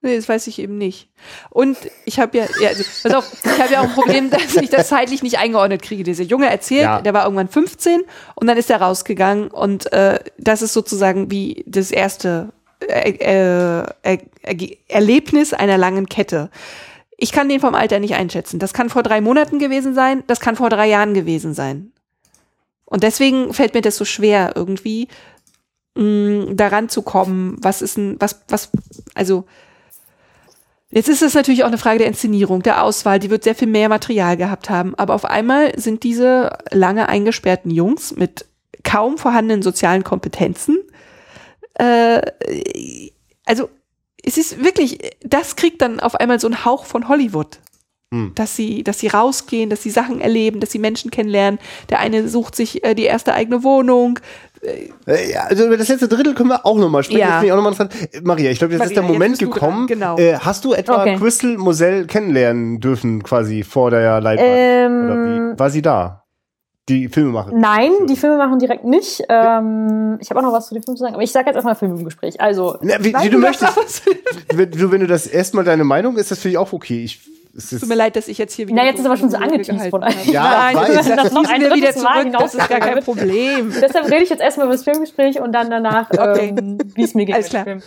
[SPEAKER 3] Nee, das weiß ich eben nicht. Und ich habe ja, ja also, pass auf, ich habe ja auch ein Problem, (laughs) dass ich das zeitlich nicht eingeordnet kriege. Dieser Junge erzählt, ja. der war irgendwann 15 und dann ist er rausgegangen und äh, das ist sozusagen wie das erste äh, äh, äh, Erlebnis einer langen Kette. Ich kann den vom Alter nicht einschätzen. Das kann vor drei Monaten gewesen sein, das kann vor drei Jahren gewesen sein. Und deswegen fällt mir das so schwer, irgendwie mh, mm, daran zu kommen, was ist ein, was, was, also Jetzt ist es natürlich auch eine Frage der Inszenierung, der Auswahl. Die wird sehr viel mehr Material gehabt haben. Aber auf einmal sind diese lange eingesperrten Jungs mit kaum vorhandenen sozialen Kompetenzen. Äh, also es ist wirklich, das kriegt dann auf einmal so einen Hauch von Hollywood. Hm. Dass sie, dass sie rausgehen, dass sie Sachen erleben, dass sie Menschen kennenlernen. Der eine sucht sich äh, die erste eigene Wohnung,
[SPEAKER 1] also über das letzte Drittel können wir auch nochmal sprechen. Ja. Jetzt auch noch mal Maria, ich glaube, jetzt Maria, ist der Moment gekommen. Genau. Äh, hast du etwa okay. Crystal Moselle kennenlernen dürfen, quasi vor der Leinwand? Ähm? War sie da? Die Filme machen?
[SPEAKER 2] Nein, die Filme machen direkt nicht. Ähm, ich habe auch noch was zu den Filmen zu sagen, aber ich sage jetzt erstmal Film im Gespräch. Also,
[SPEAKER 1] Na, wie, wie du möchtest. wenn, du, wenn du das erstmal deine Meinung ist, das finde ich auch okay. Ich
[SPEAKER 3] es Tut mir leid, dass ich jetzt hier
[SPEAKER 2] wieder. Na, jetzt ist aber schon so angeteased von euch.
[SPEAKER 1] Ja, (laughs) Nein,
[SPEAKER 3] weiß. das noch ein wieder zurück. Das ist gar (laughs) kein Problem.
[SPEAKER 2] Deshalb rede ich jetzt erstmal über das Filmgespräch und dann danach, (laughs) okay. ähm, wie es mir geht. Alles klar. Film.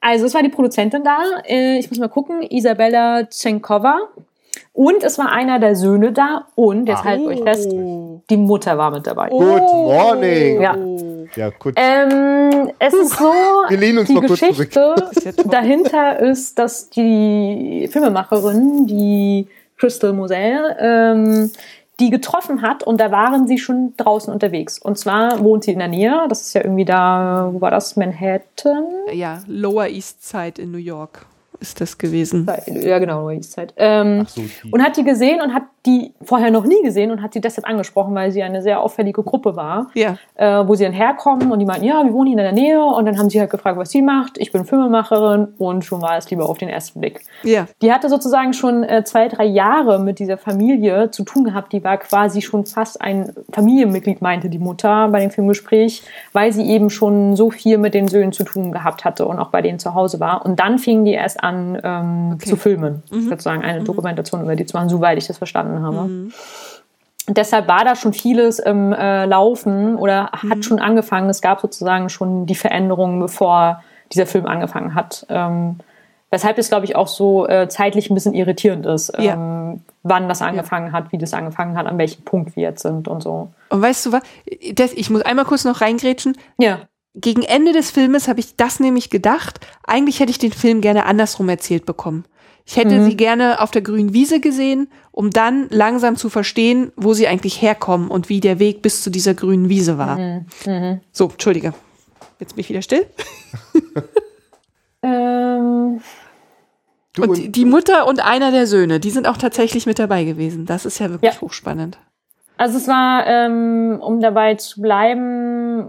[SPEAKER 2] Also, es war die Produzentin da. Äh, ich muss mal gucken. Isabella Tschenkova. Und es war einer der Söhne da und, jetzt haltet euch fest, die Mutter war mit dabei.
[SPEAKER 1] Good morning.
[SPEAKER 2] Ja. Ja, gut. Ähm, es ist so, (laughs) die Geschichte dahinter ist, dass die Filmemacherin, die Crystal Moselle, ähm, die getroffen hat und da waren sie schon draußen unterwegs. Und zwar wohnt sie in der Nähe, das ist ja irgendwie da, wo war das, Manhattan?
[SPEAKER 3] Ja, Lower East Side in New York. Ist das gewesen.
[SPEAKER 2] Ja, genau, Lower East Side. Ähm, so, und hat die gesehen und hat die vorher noch nie gesehen und hat sie deshalb angesprochen, weil sie eine sehr auffällige Gruppe war,
[SPEAKER 3] ja.
[SPEAKER 2] äh, wo sie dann herkommen und die meinten, ja, wir wohnen hier in der Nähe und dann haben sie halt gefragt, was sie macht. Ich bin Filmemacherin und schon war es lieber auf den ersten Blick.
[SPEAKER 3] Ja.
[SPEAKER 2] Die hatte sozusagen schon äh, zwei, drei Jahre mit dieser Familie zu tun gehabt. Die war quasi schon fast ein Familienmitglied, meinte die Mutter bei dem Filmgespräch, weil sie eben schon so viel mit den Söhnen zu tun gehabt hatte und auch bei denen zu Hause war. Und dann fingen die erst an ähm, okay. zu filmen, mhm. sozusagen eine mhm. Dokumentation über die zu machen, soweit ich das verstanden habe. Mhm. Deshalb war da schon vieles im äh, Laufen oder hat mhm. schon angefangen. Es gab sozusagen schon die Veränderungen, bevor dieser Film angefangen hat. Ähm, weshalb es, glaube ich, auch so äh, zeitlich ein bisschen irritierend ist, ähm, ja. wann das angefangen ja. hat, wie das angefangen hat, an welchem Punkt wir jetzt sind und so.
[SPEAKER 3] Und weißt du was? Das, ich muss einmal kurz noch reingrätschen.
[SPEAKER 2] Ja.
[SPEAKER 3] Gegen Ende des Filmes habe ich das nämlich gedacht. Eigentlich hätte ich den Film gerne andersrum erzählt bekommen. Ich hätte mhm. sie gerne auf der grünen Wiese gesehen, um dann langsam zu verstehen, wo sie eigentlich herkommen und wie der Weg bis zu dieser grünen Wiese war. Mhm. Mhm. So, Entschuldige. Jetzt bin ich wieder still. (laughs) ähm. Und die Mutter und einer der Söhne, die sind auch tatsächlich mit dabei gewesen. Das ist ja wirklich ja. hochspannend.
[SPEAKER 2] Also es war, ähm, um dabei zu bleiben,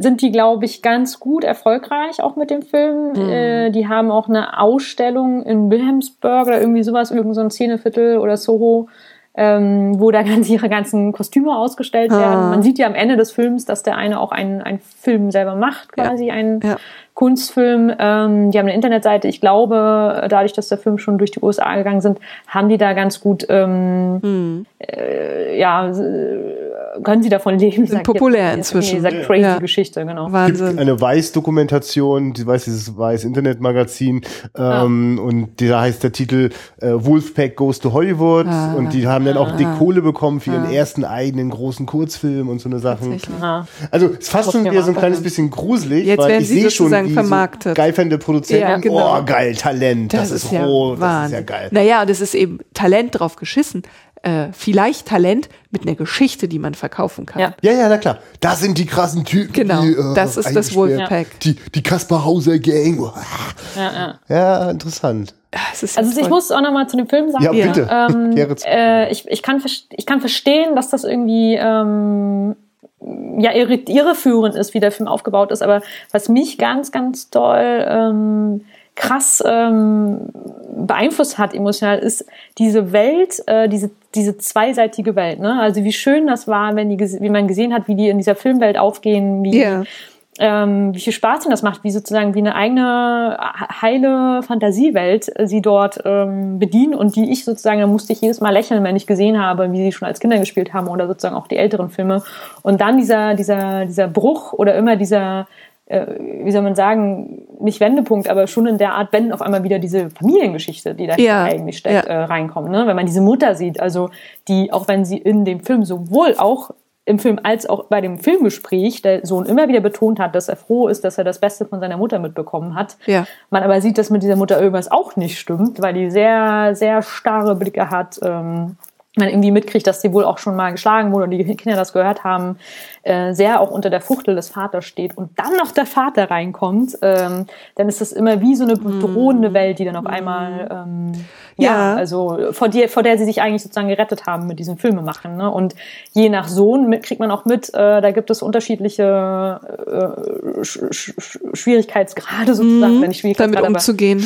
[SPEAKER 2] sind die, glaube ich, ganz gut erfolgreich auch mit dem Film. Mhm. Äh, die haben auch eine Ausstellung in Wilhelmsburg oder irgendwie sowas, irgend so ein Szeneviertel oder Soho, ähm, wo da ganz ihre ganzen Kostüme ausgestellt werden. Ah. Man sieht ja am Ende des Films, dass der eine auch einen, einen Film selber macht, quasi ja. einen ja. Kunstfilm. Ähm, die haben eine Internetseite. Ich glaube, dadurch, dass der Film schon durch die USA gegangen sind, haben die da ganz gut, ähm, hm. äh, ja, können sie davon leben.
[SPEAKER 3] Sind populär inzwischen.
[SPEAKER 2] Dieser ja. crazy ja. Geschichte, genau.
[SPEAKER 1] Wahnsinn. Es gibt eine Weiß-Dokumentation, die weiß dieses Weiß-Internet-Magazin, ähm, ja. und da heißt der Titel äh, Wolfpack Goes to Hollywood ah, und die haben dann auch die Kohle bekommen für ihren ah. ersten eigenen großen Kurzfilm und so eine Sachen. Also es ist fast schon wieder so ein kleines bisschen gruselig,
[SPEAKER 3] Jetzt weil ich sehe schon, wie
[SPEAKER 1] vermarktet. So geil fände Produzenten. Ja, genau. Oh, geil, Talent. Das, das ist, ist roh, das ist ja geil.
[SPEAKER 3] Naja, und es ist eben Talent drauf geschissen. Äh, vielleicht Talent mit einer Geschichte, die man verkaufen kann.
[SPEAKER 1] Ja, ja, ja na klar. Da sind die krassen Typen.
[SPEAKER 3] Genau, die, äh, das ist das Wolfpack.
[SPEAKER 1] Die, die Kaspar Hauser Gang.
[SPEAKER 2] Ja, ja.
[SPEAKER 1] ja interessant.
[SPEAKER 2] also ich muss auch noch mal zu dem Film sagen.
[SPEAKER 1] Ja, bitte.
[SPEAKER 2] Ähm, (laughs) äh, ich, ich, kann, ich kann verstehen, dass das irgendwie ähm, ja irreführend ist, wie der Film aufgebaut ist. Aber was mich ganz, ganz doll ähm, krass ähm, beeinflusst hat emotional, ist diese Welt, äh, diese diese zweiseitige Welt. Ne? Also wie schön das war, wenn die, wie man gesehen hat, wie die in dieser Filmwelt aufgehen, wie yeah ähm, wie viel Spaß ihnen das macht, wie sozusagen wie eine eigene heile Fantasiewelt sie dort ähm, bedienen und die ich sozusagen, da musste ich jedes Mal lächeln, wenn ich gesehen habe, wie sie schon als Kinder gespielt haben oder sozusagen auch die älteren Filme. Und dann dieser, dieser, dieser Bruch oder immer dieser, äh, wie soll man sagen, nicht Wendepunkt, aber schon in der Art, wenn auf einmal wieder diese Familiengeschichte, die da ja, eigentlich steckt, ja. äh, reinkommt. Ne? Wenn man diese Mutter sieht, also die, auch wenn sie in dem Film sowohl auch im Film als auch bei dem Filmgespräch der Sohn immer wieder betont hat, dass er froh ist, dass er das Beste von seiner Mutter mitbekommen hat.
[SPEAKER 3] Ja.
[SPEAKER 2] Man aber sieht, dass mit dieser Mutter irgendwas auch nicht stimmt, weil die sehr, sehr starre Blicke hat. Ähm, man irgendwie mitkriegt, dass sie wohl auch schon mal geschlagen wurde und die Kinder das gehört haben, äh, sehr auch unter der Fuchtel des Vaters steht und dann noch der Vater reinkommt, ähm, dann ist das immer wie so eine bedrohende mm. Welt, die dann auf einmal ähm, ja. ja, also vor der, vor der sie sich eigentlich sozusagen gerettet haben mit diesem Filmemachen. Ne? Und je nach Sohn mit, kriegt man auch mit, äh, da gibt es unterschiedliche äh, Sch Sch Schwierigkeitsgrade sozusagen,
[SPEAKER 3] mhm, wenn ich Schwierigkeitsgrade damit umzugehen.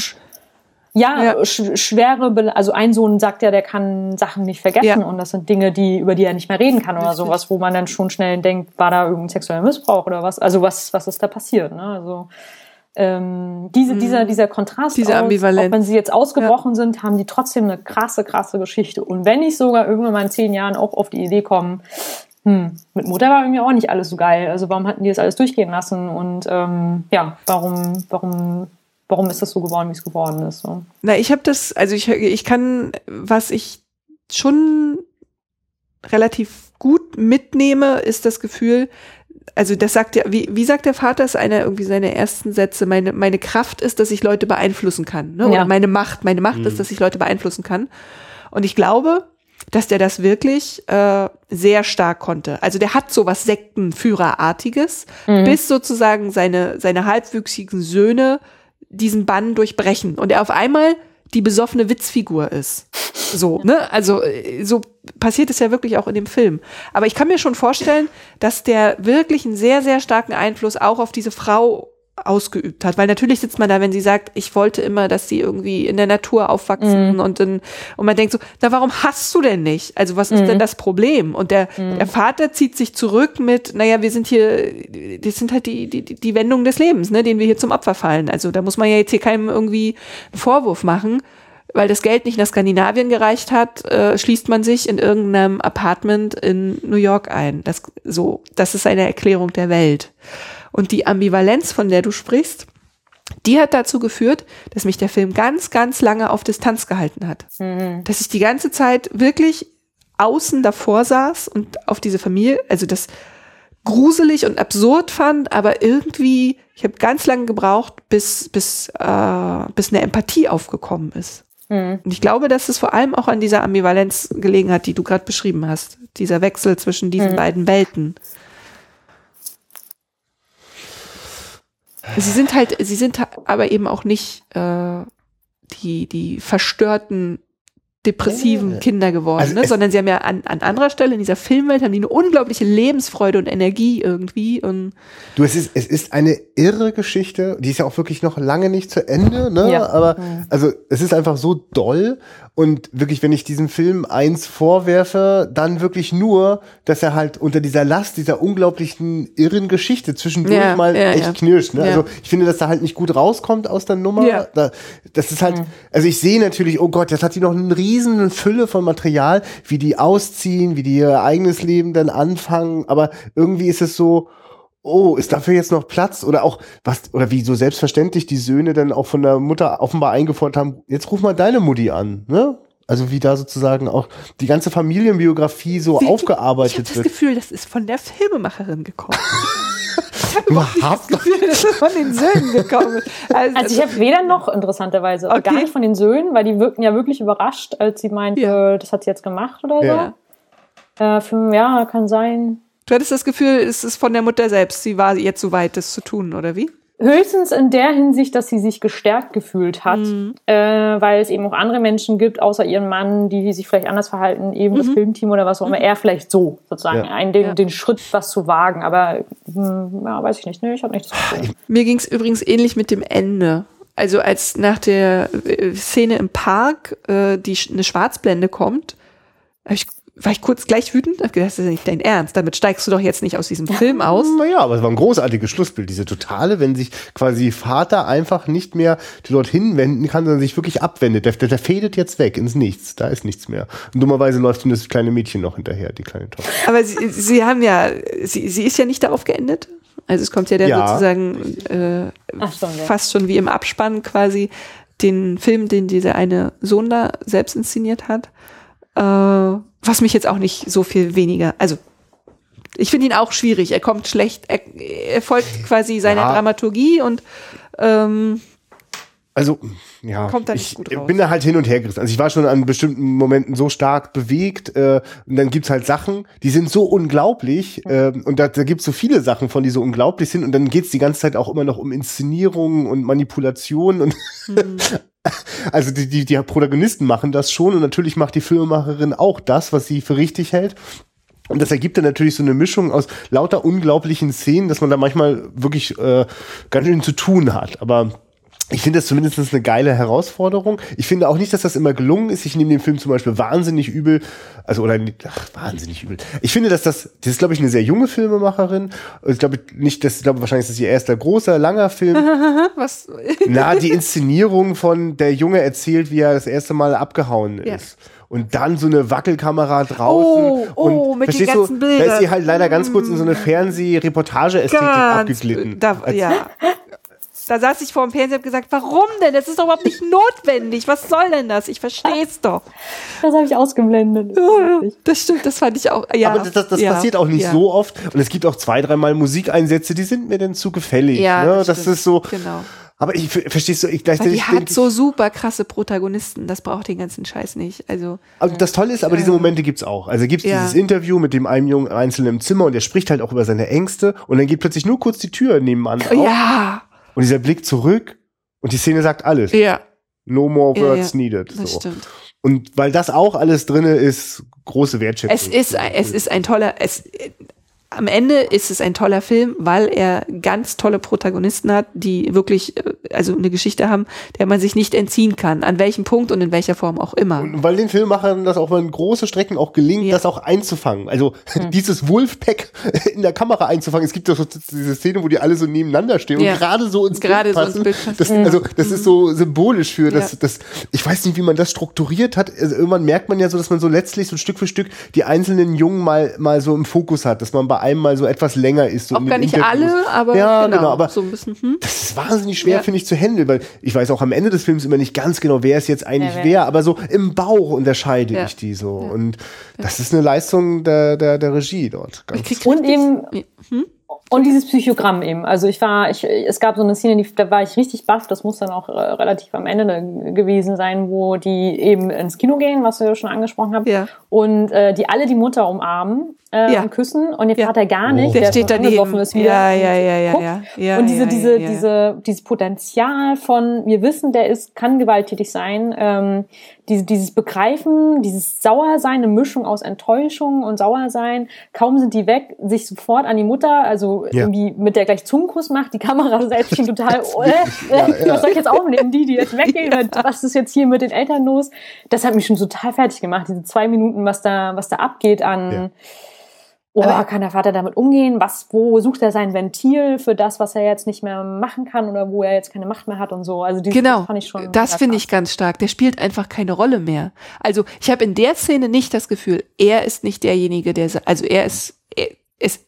[SPEAKER 2] Ja, ja. Sch schwere, Be also ein Sohn sagt ja, der kann Sachen nicht vergessen ja. und das sind Dinge, die über die er nicht mehr reden kann oder Richtig. sowas, wo man dann schon schnell denkt, war da irgendein sexueller Missbrauch oder was? Also was, was ist da passiert? Ne? Also ähm, diese, mhm. dieser, dieser Kontrast,
[SPEAKER 3] diese Ambivalenz.
[SPEAKER 2] Auch, wenn sie jetzt ausgebrochen ja. sind, haben die trotzdem eine krasse, krasse Geschichte. Und wenn ich sogar irgendwann mal in zehn Jahren auch auf die Idee kommen, hm, mit Mutter war irgendwie auch nicht alles so geil. Also warum hatten die das alles durchgehen lassen? Und ähm, ja, warum, warum warum ist das so geworden, wie es geworden ist. So.
[SPEAKER 3] Na, ich habe das, also ich, ich kann, was ich schon relativ gut mitnehme, ist das Gefühl, also das sagt ja, wie, wie sagt der Vater, ist einer irgendwie seine ersten Sätze, meine, meine Kraft ist, dass ich Leute beeinflussen kann. Ne? Oder ja. meine Macht, meine Macht mhm. ist, dass ich Leute beeinflussen kann. Und ich glaube, dass der das wirklich äh, sehr stark konnte. Also der hat so was Sektenführerartiges, mhm. bis sozusagen seine, seine halbwüchsigen Söhne diesen Bann durchbrechen und er auf einmal die besoffene Witzfigur ist. So, ne? Also äh, so passiert es ja wirklich auch in dem Film. Aber ich kann mir schon vorstellen, dass der wirklich einen sehr, sehr starken Einfluss auch auf diese Frau ausgeübt hat. Weil natürlich sitzt man da, wenn sie sagt, ich wollte immer, dass sie irgendwie in der Natur aufwachsen mm. und in, und man denkt so, na warum hast du denn nicht? Also was ist mm. denn das Problem? Und der, mm. der Vater zieht sich zurück mit, naja, wir sind hier, das sind halt die, die, die Wendungen des Lebens, ne, denen wir hier zum Opfer fallen. Also da muss man ja jetzt hier keinem irgendwie einen Vorwurf machen. Weil das Geld nicht nach Skandinavien gereicht hat, äh, schließt man sich in irgendeinem Apartment in New York ein. Das, so, das ist eine Erklärung der Welt. Und die Ambivalenz, von der du sprichst, die hat dazu geführt, dass mich der Film ganz, ganz lange auf Distanz gehalten hat. Mhm. Dass ich die ganze Zeit wirklich außen davor saß und auf diese Familie, also das gruselig und absurd fand, aber irgendwie, ich habe ganz lange gebraucht, bis, bis, äh, bis eine Empathie aufgekommen ist. Mhm. Und ich glaube, dass es vor allem auch an dieser Ambivalenz gelegen hat, die du gerade beschrieben hast. Dieser Wechsel zwischen diesen mhm. beiden Welten. Sie sind halt, sie sind aber eben auch nicht äh, die, die verstörten depressiven ja. Kinder geworden, also ne? sondern sie haben ja an, an anderer Stelle in dieser Filmwelt haben die eine unglaubliche Lebensfreude und Energie irgendwie. Und
[SPEAKER 1] du, es ist, es ist eine irre Geschichte, die ist ja auch wirklich noch lange nicht zu Ende, ne? Ja. Aber also es ist einfach so doll und wirklich, wenn ich diesem Film eins vorwerfe, dann wirklich nur, dass er halt unter dieser Last dieser unglaublichen irren Geschichte zwischendurch ja, mal ja, echt ja. knirscht. Ne? Also ich finde, dass da halt nicht gut rauskommt aus der Nummer. Ja. Da, das ist halt, mhm. also ich sehe natürlich, oh Gott, jetzt hat die noch eine riesen Fülle von Material, wie die ausziehen, wie die ihr eigenes Leben dann anfangen. Aber irgendwie ist es so, oh, ist dafür jetzt noch Platz? Oder auch, was, oder wie so selbstverständlich die Söhne dann auch von der Mutter offenbar eingefordert haben, jetzt ruf mal deine Mutti an, ne? Also wie da sozusagen auch die ganze Familienbiografie so Wie, aufgearbeitet
[SPEAKER 3] ich
[SPEAKER 1] wird. Ich habe
[SPEAKER 3] das Gefühl, das ist von der Filmemacherin gekommen. (laughs) ich habe überhaupt nicht das Gefühl, dass es von den Söhnen gekommen ist.
[SPEAKER 2] Also, also ich habe weder noch interessanterweise okay. gar nicht von den Söhnen, weil die wirkten ja wirklich überrascht, als sie meinte, ja. das hat sie jetzt gemacht oder so. Ja. Äh, für, ja, kann sein.
[SPEAKER 3] Du hattest das Gefühl, es ist von der Mutter selbst. Sie war jetzt so weit, das zu tun, oder wie?
[SPEAKER 2] Höchstens in der Hinsicht, dass sie sich gestärkt gefühlt hat, mhm. äh, weil es eben auch andere Menschen gibt, außer ihrem Mann, die sich vielleicht anders verhalten, eben mhm. das Filmteam oder was auch immer, mhm. er vielleicht so, sozusagen, ja. einen, den, ja. den Schritt, was zu wagen. Aber hm, ja, weiß ich nicht, ne? ich habe nichts Gefühl.
[SPEAKER 3] Mir ging es übrigens ähnlich mit dem Ende. Also als nach der äh, Szene im Park äh, die eine Schwarzblende kommt, habe ich war ich kurz gleich wütend, hab gedacht, das ist nicht dein Ernst, damit steigst du doch jetzt nicht aus diesem Film aus.
[SPEAKER 1] Naja, aber es war ein großartiges Schlussbild, diese totale, wenn sich quasi Vater einfach nicht mehr dorthin wenden kann, sondern sich wirklich abwendet. Der, der, der fädet jetzt weg ins Nichts, da ist nichts mehr. Und dummerweise läuft ihm das kleine Mädchen noch hinterher, die kleine Tochter.
[SPEAKER 3] Aber sie, sie haben ja, sie, sie ist ja nicht darauf geendet. Also es kommt ja dann ja. sozusagen äh, schon, ja. fast schon wie im Abspann quasi den Film, den dieser eine Sohn da selbst inszeniert hat. Äh, was mich jetzt auch nicht so viel weniger, also ich finde ihn auch schwierig. Er kommt schlecht, er, er folgt quasi seiner ja. Dramaturgie und ähm,
[SPEAKER 1] also, ja, kommt da nicht ich bin da halt hin und her gerissen. Also ich war schon an bestimmten Momenten so stark bewegt äh, und dann gibt's halt Sachen, die sind so unglaublich äh, und da, da gibt's so viele Sachen von, die so unglaublich sind und dann geht's die ganze Zeit auch immer noch um Inszenierungen und Manipulationen und mhm. (laughs) Also die, die, die Protagonisten machen das schon und natürlich macht die Filmemacherin auch das, was sie für richtig hält. Und das ergibt dann natürlich so eine Mischung aus lauter unglaublichen Szenen, dass man da manchmal wirklich äh, ganz schön zu tun hat. Aber ich finde das zumindest eine geile Herausforderung. Ich finde auch nicht, dass das immer gelungen ist. Ich nehme den Film zum Beispiel wahnsinnig übel, also oder ach, wahnsinnig übel. Ich finde, dass das, das ist glaube ich eine sehr junge Filmemacherin. Ich glaube nicht, das, ich glaube wahrscheinlich ist das ihr erster großer langer Film. (laughs) Was? Na, die Inszenierung von der Junge erzählt, wie er das erste Mal abgehauen ist. Ja und dann so eine Wackelkamera draußen oh, oh, und mit den ganzen du, Bildern. da ist sie halt leider ganz kurz in so eine mm. Fernsehreportage-Ästhetik abgeglitten.
[SPEAKER 3] Da, ja. (laughs) Da saß ich vor dem Fernseher und habe gesagt, warum denn? Das ist doch überhaupt nicht notwendig. Was soll denn das? Ich verstehe es doch.
[SPEAKER 2] Das habe ich ausgeblendet.
[SPEAKER 3] Ja, das stimmt, das fand ich auch. Ja,
[SPEAKER 1] Aber das, das ja, passiert auch nicht ja. so oft. Und es gibt auch zwei, dreimal Musikeinsätze, die sind mir denn zu gefällig. Ja, ne? das, das ist so. Genau. Aber ich verstehst du, ich
[SPEAKER 3] gleichzeitig. Die hat so super krasse Protagonisten, das braucht den ganzen Scheiß nicht. Also.
[SPEAKER 1] also das Tolle ist, aber diese Momente gibt's auch. Also gibt's ja. dieses Interview mit dem einen Jungen einzeln im Zimmer und der spricht halt auch über seine Ängste und dann geht plötzlich nur kurz die Tür nebenan auf.
[SPEAKER 3] Ja.
[SPEAKER 1] Und dieser Blick zurück Und die Szene sagt alles.
[SPEAKER 3] Ja.
[SPEAKER 1] No more words
[SPEAKER 3] ja, ja.
[SPEAKER 1] needed.
[SPEAKER 3] Das
[SPEAKER 1] so.
[SPEAKER 3] stimmt.
[SPEAKER 1] Und weil das auch alles drinne ist, große Wertschätzung.
[SPEAKER 3] Es ist, es ist ein toller, es, am Ende ist es ein toller Film, weil er ganz tolle Protagonisten hat, die wirklich äh, also eine Geschichte haben, der man sich nicht entziehen kann, an welchem Punkt und in welcher Form auch immer.
[SPEAKER 1] Und weil den Filmemachern das auch mal in große Strecken auch gelingt, ja. das auch einzufangen. Also mhm. (laughs) dieses Wolfpack in der Kamera einzufangen. Es gibt doch so diese Szene, wo die alle so nebeneinander stehen ja. und gerade so ins
[SPEAKER 3] gerade
[SPEAKER 1] Bild passen.
[SPEAKER 3] So ins Bild passen.
[SPEAKER 1] Das, also das ist so symbolisch für das, ja. das. Ich weiß nicht, wie man das strukturiert hat. Also irgendwann merkt man ja so, dass man so letztlich so Stück für Stück die einzelnen Jungen mal mal so im Fokus hat, dass man bei einem mal so etwas länger ist. So
[SPEAKER 3] auch gar nicht alle, aber
[SPEAKER 1] ja, genau, genau aber
[SPEAKER 3] so ein bisschen. Hm?
[SPEAKER 1] Das ist wahnsinnig schwer, finde ich, zu handeln, weil ich weiß auch am Ende des Films immer nicht ganz genau, wer ist jetzt eigentlich ja, wer. wer, aber so im Bauch unterscheide ja. ich die so. Ja. Und das ist eine Leistung der, der, der Regie dort.
[SPEAKER 2] und eben, hm? Und dieses Psychogramm eben. Also ich war, ich, es gab so eine Szene, die, da war ich richtig baff. Das muss dann auch äh, relativ am Ende gewesen sein, wo die eben ins Kino gehen, was wir schon angesprochen haben. Ja. Und äh, die alle die Mutter umarmen äh, ja. und küssen und ihr ja. Vater gar nicht.
[SPEAKER 3] Oh. Der, der steht daneben.
[SPEAKER 2] Ist wieder
[SPEAKER 3] ja, ja, ja, ja, ja,
[SPEAKER 2] ja. Und diese, diese, diese, dieses Potenzial von, wir wissen, der ist, kann gewalttätig sein. Ähm, diese, dieses Begreifen, dieses Sauersein, eine Mischung aus Enttäuschung und Sauersein. Kaum sind die weg, sich sofort an die Mutter, also ja. irgendwie mit der gleich Zungenkuss macht, die Kamera (laughs) selbst schon total, (laughs) äh, äh, was soll ich jetzt aufnehmen? Die, die jetzt weggehen, was ist jetzt hier mit den Eltern los? Das hat mich schon total fertig gemacht, diese zwei Minuten, was da, was da abgeht an, Oh, Aber kann der Vater damit umgehen? Was, wo sucht er sein Ventil für das, was er jetzt nicht mehr machen kann oder wo er jetzt keine Macht mehr hat und so? Also dieses,
[SPEAKER 3] genau,
[SPEAKER 2] das fand ich schon.
[SPEAKER 3] Das finde ich ganz stark. Der spielt einfach keine Rolle mehr. Also ich habe in der Szene nicht das Gefühl, er ist nicht derjenige, der, also er ist, er ist,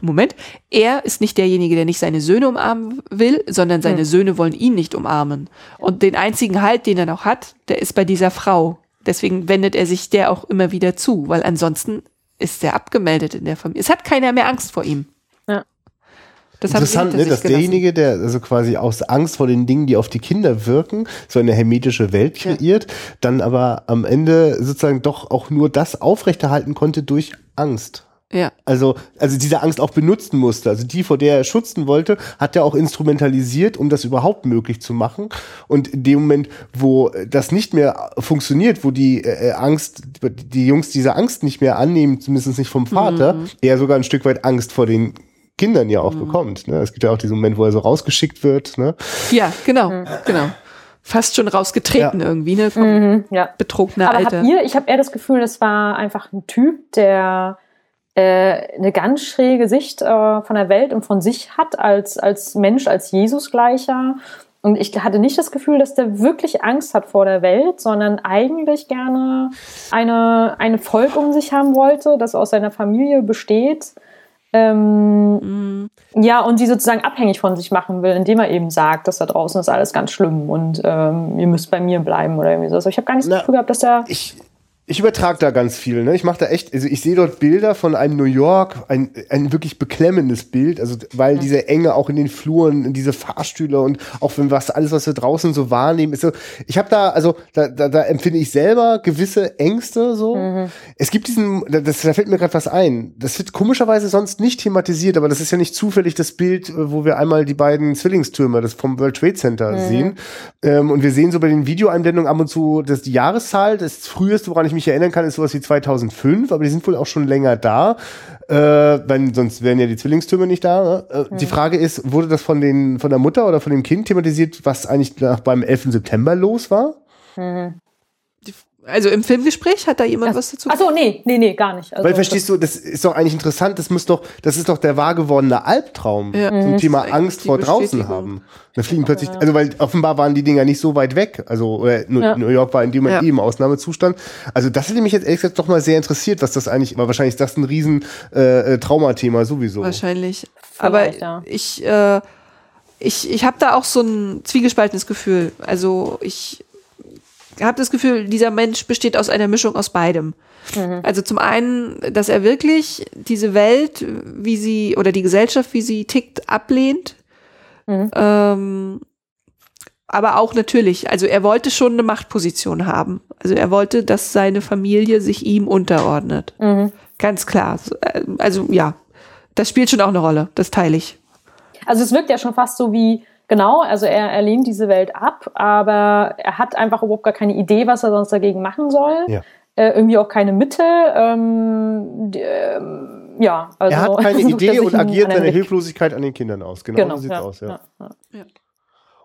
[SPEAKER 3] Moment, er ist nicht derjenige, der nicht seine Söhne umarmen will, sondern seine hm. Söhne wollen ihn nicht umarmen. Und den einzigen Halt, den er noch hat, der ist bei dieser Frau. Deswegen wendet er sich der auch immer wieder zu, weil ansonsten ist er abgemeldet in der Familie. Es hat keiner mehr Angst vor ihm.
[SPEAKER 2] Ja.
[SPEAKER 1] Das Interessant, ne, dass derjenige, der also quasi aus Angst vor den Dingen, die auf die Kinder wirken, so eine hermetische Welt kreiert, ja. dann aber am Ende sozusagen doch auch nur das aufrechterhalten konnte durch Angst.
[SPEAKER 3] Ja.
[SPEAKER 1] Also, also diese Angst auch benutzen musste. Also die, vor der er schützen wollte, hat er auch instrumentalisiert, um das überhaupt möglich zu machen. Und in dem Moment, wo das nicht mehr funktioniert, wo die äh, Angst, die Jungs diese Angst nicht mehr annehmen, zumindest nicht vom Vater, mhm. er sogar ein Stück weit Angst vor den Kindern ja auch mhm. bekommt. Ne? Es gibt ja auch diesen Moment, wo er so rausgeschickt wird. Ne?
[SPEAKER 3] Ja, genau, mhm. genau fast schon rausgetreten ja. irgendwie, ne? Vom
[SPEAKER 2] mhm, ja.
[SPEAKER 3] betrunkener
[SPEAKER 2] Aber
[SPEAKER 3] Alter.
[SPEAKER 2] Habt ihr, ich habe eher das Gefühl, das war einfach ein Typ, der äh, eine ganz schräge Sicht äh, von der Welt und von sich hat als, als Mensch, als Jesusgleicher. Und ich hatte nicht das Gefühl, dass der wirklich Angst hat vor der Welt, sondern eigentlich gerne eine, eine Volk um sich haben wollte, das aus seiner Familie besteht. Ähm, mhm. Ja, und die sozusagen abhängig von sich machen will, indem er eben sagt, dass da draußen ist alles ganz schlimm und ähm, ihr müsst bei mir bleiben oder irgendwie so. Also ich habe gar nicht das Gefühl gehabt, dass er.
[SPEAKER 1] Ich, ich übertrage da ganz viel. Ne? Ich mache da echt, also ich sehe dort Bilder von einem New York, ein, ein wirklich beklemmendes Bild, also weil mhm. diese Enge auch in den Fluren, diese Fahrstühle und auch wenn was alles, was wir draußen so wahrnehmen, ist so. Ich habe da, also da, da, da empfinde ich selber gewisse Ängste so. Mhm. Es gibt diesen, das, da fällt mir gerade was ein. Das wird komischerweise sonst nicht thematisiert, aber das ist ja nicht zufällig das Bild, wo wir einmal die beiden Zwillingstürme das vom World Trade Center mhm. sehen. Ähm, und wir sehen so bei den Videoeinblendungen ab und zu das die Jahreszahl, das früheste, woran ich mich mich erinnern kann, ist sowas wie 2005, aber die sind wohl auch schon länger da. Äh, wenn, sonst wären ja die Zwillingstürme nicht da. Ne? Äh, mhm. Die Frage ist, wurde das von, den, von der Mutter oder von dem Kind thematisiert, was eigentlich nach, beim 11. September los war?
[SPEAKER 3] Mhm. Also im Filmgespräch hat da jemand ja. was dazu
[SPEAKER 2] gesagt? Achso, nee, nee, nee, gar nicht. Also
[SPEAKER 1] Weil verstehst du, das ist doch eigentlich interessant, das muss doch, das ist doch der wahr gewordene Albtraum ja. zum mhm. Thema Angst vor draußen haben. Da fliegen plötzlich, also weil offenbar waren die Dinger nicht so weit weg. Also, oder ja. New York war in dem Moment ja. eh im Ausnahmezustand. Also das hätte mich jetzt ehrlich gesagt doch mal sehr interessiert, was das eigentlich, weil wahrscheinlich ist das ein riesen äh, äh Traumathema sowieso.
[SPEAKER 3] Wahrscheinlich. Aber ja. ich, äh, ich, ich habe da auch so ein zwiegespaltenes Gefühl. Also ich habe das Gefühl, dieser Mensch besteht aus einer Mischung aus beidem. Mhm. Also zum einen, dass er wirklich diese Welt, wie sie, oder die Gesellschaft, wie sie tickt, ablehnt. Mhm. Ähm, aber auch natürlich, also er wollte schon eine Machtposition haben. Also er wollte, dass seine Familie sich ihm unterordnet. Mhm. Ganz klar. Also ja, das spielt schon auch eine Rolle. Das teile ich.
[SPEAKER 2] Also es wirkt ja schon fast so wie, Genau, also er, er lehnt diese Welt ab, aber er hat einfach überhaupt gar keine Idee, was er sonst dagegen machen soll. Ja. Äh, irgendwie auch keine Mitte. Ähm, die, ähm, ja,
[SPEAKER 1] also er hat keine (laughs) Idee und agiert seine Hilflosigkeit an den Kindern aus. Genau, genau so sieht's ja, aus. Ja. ja.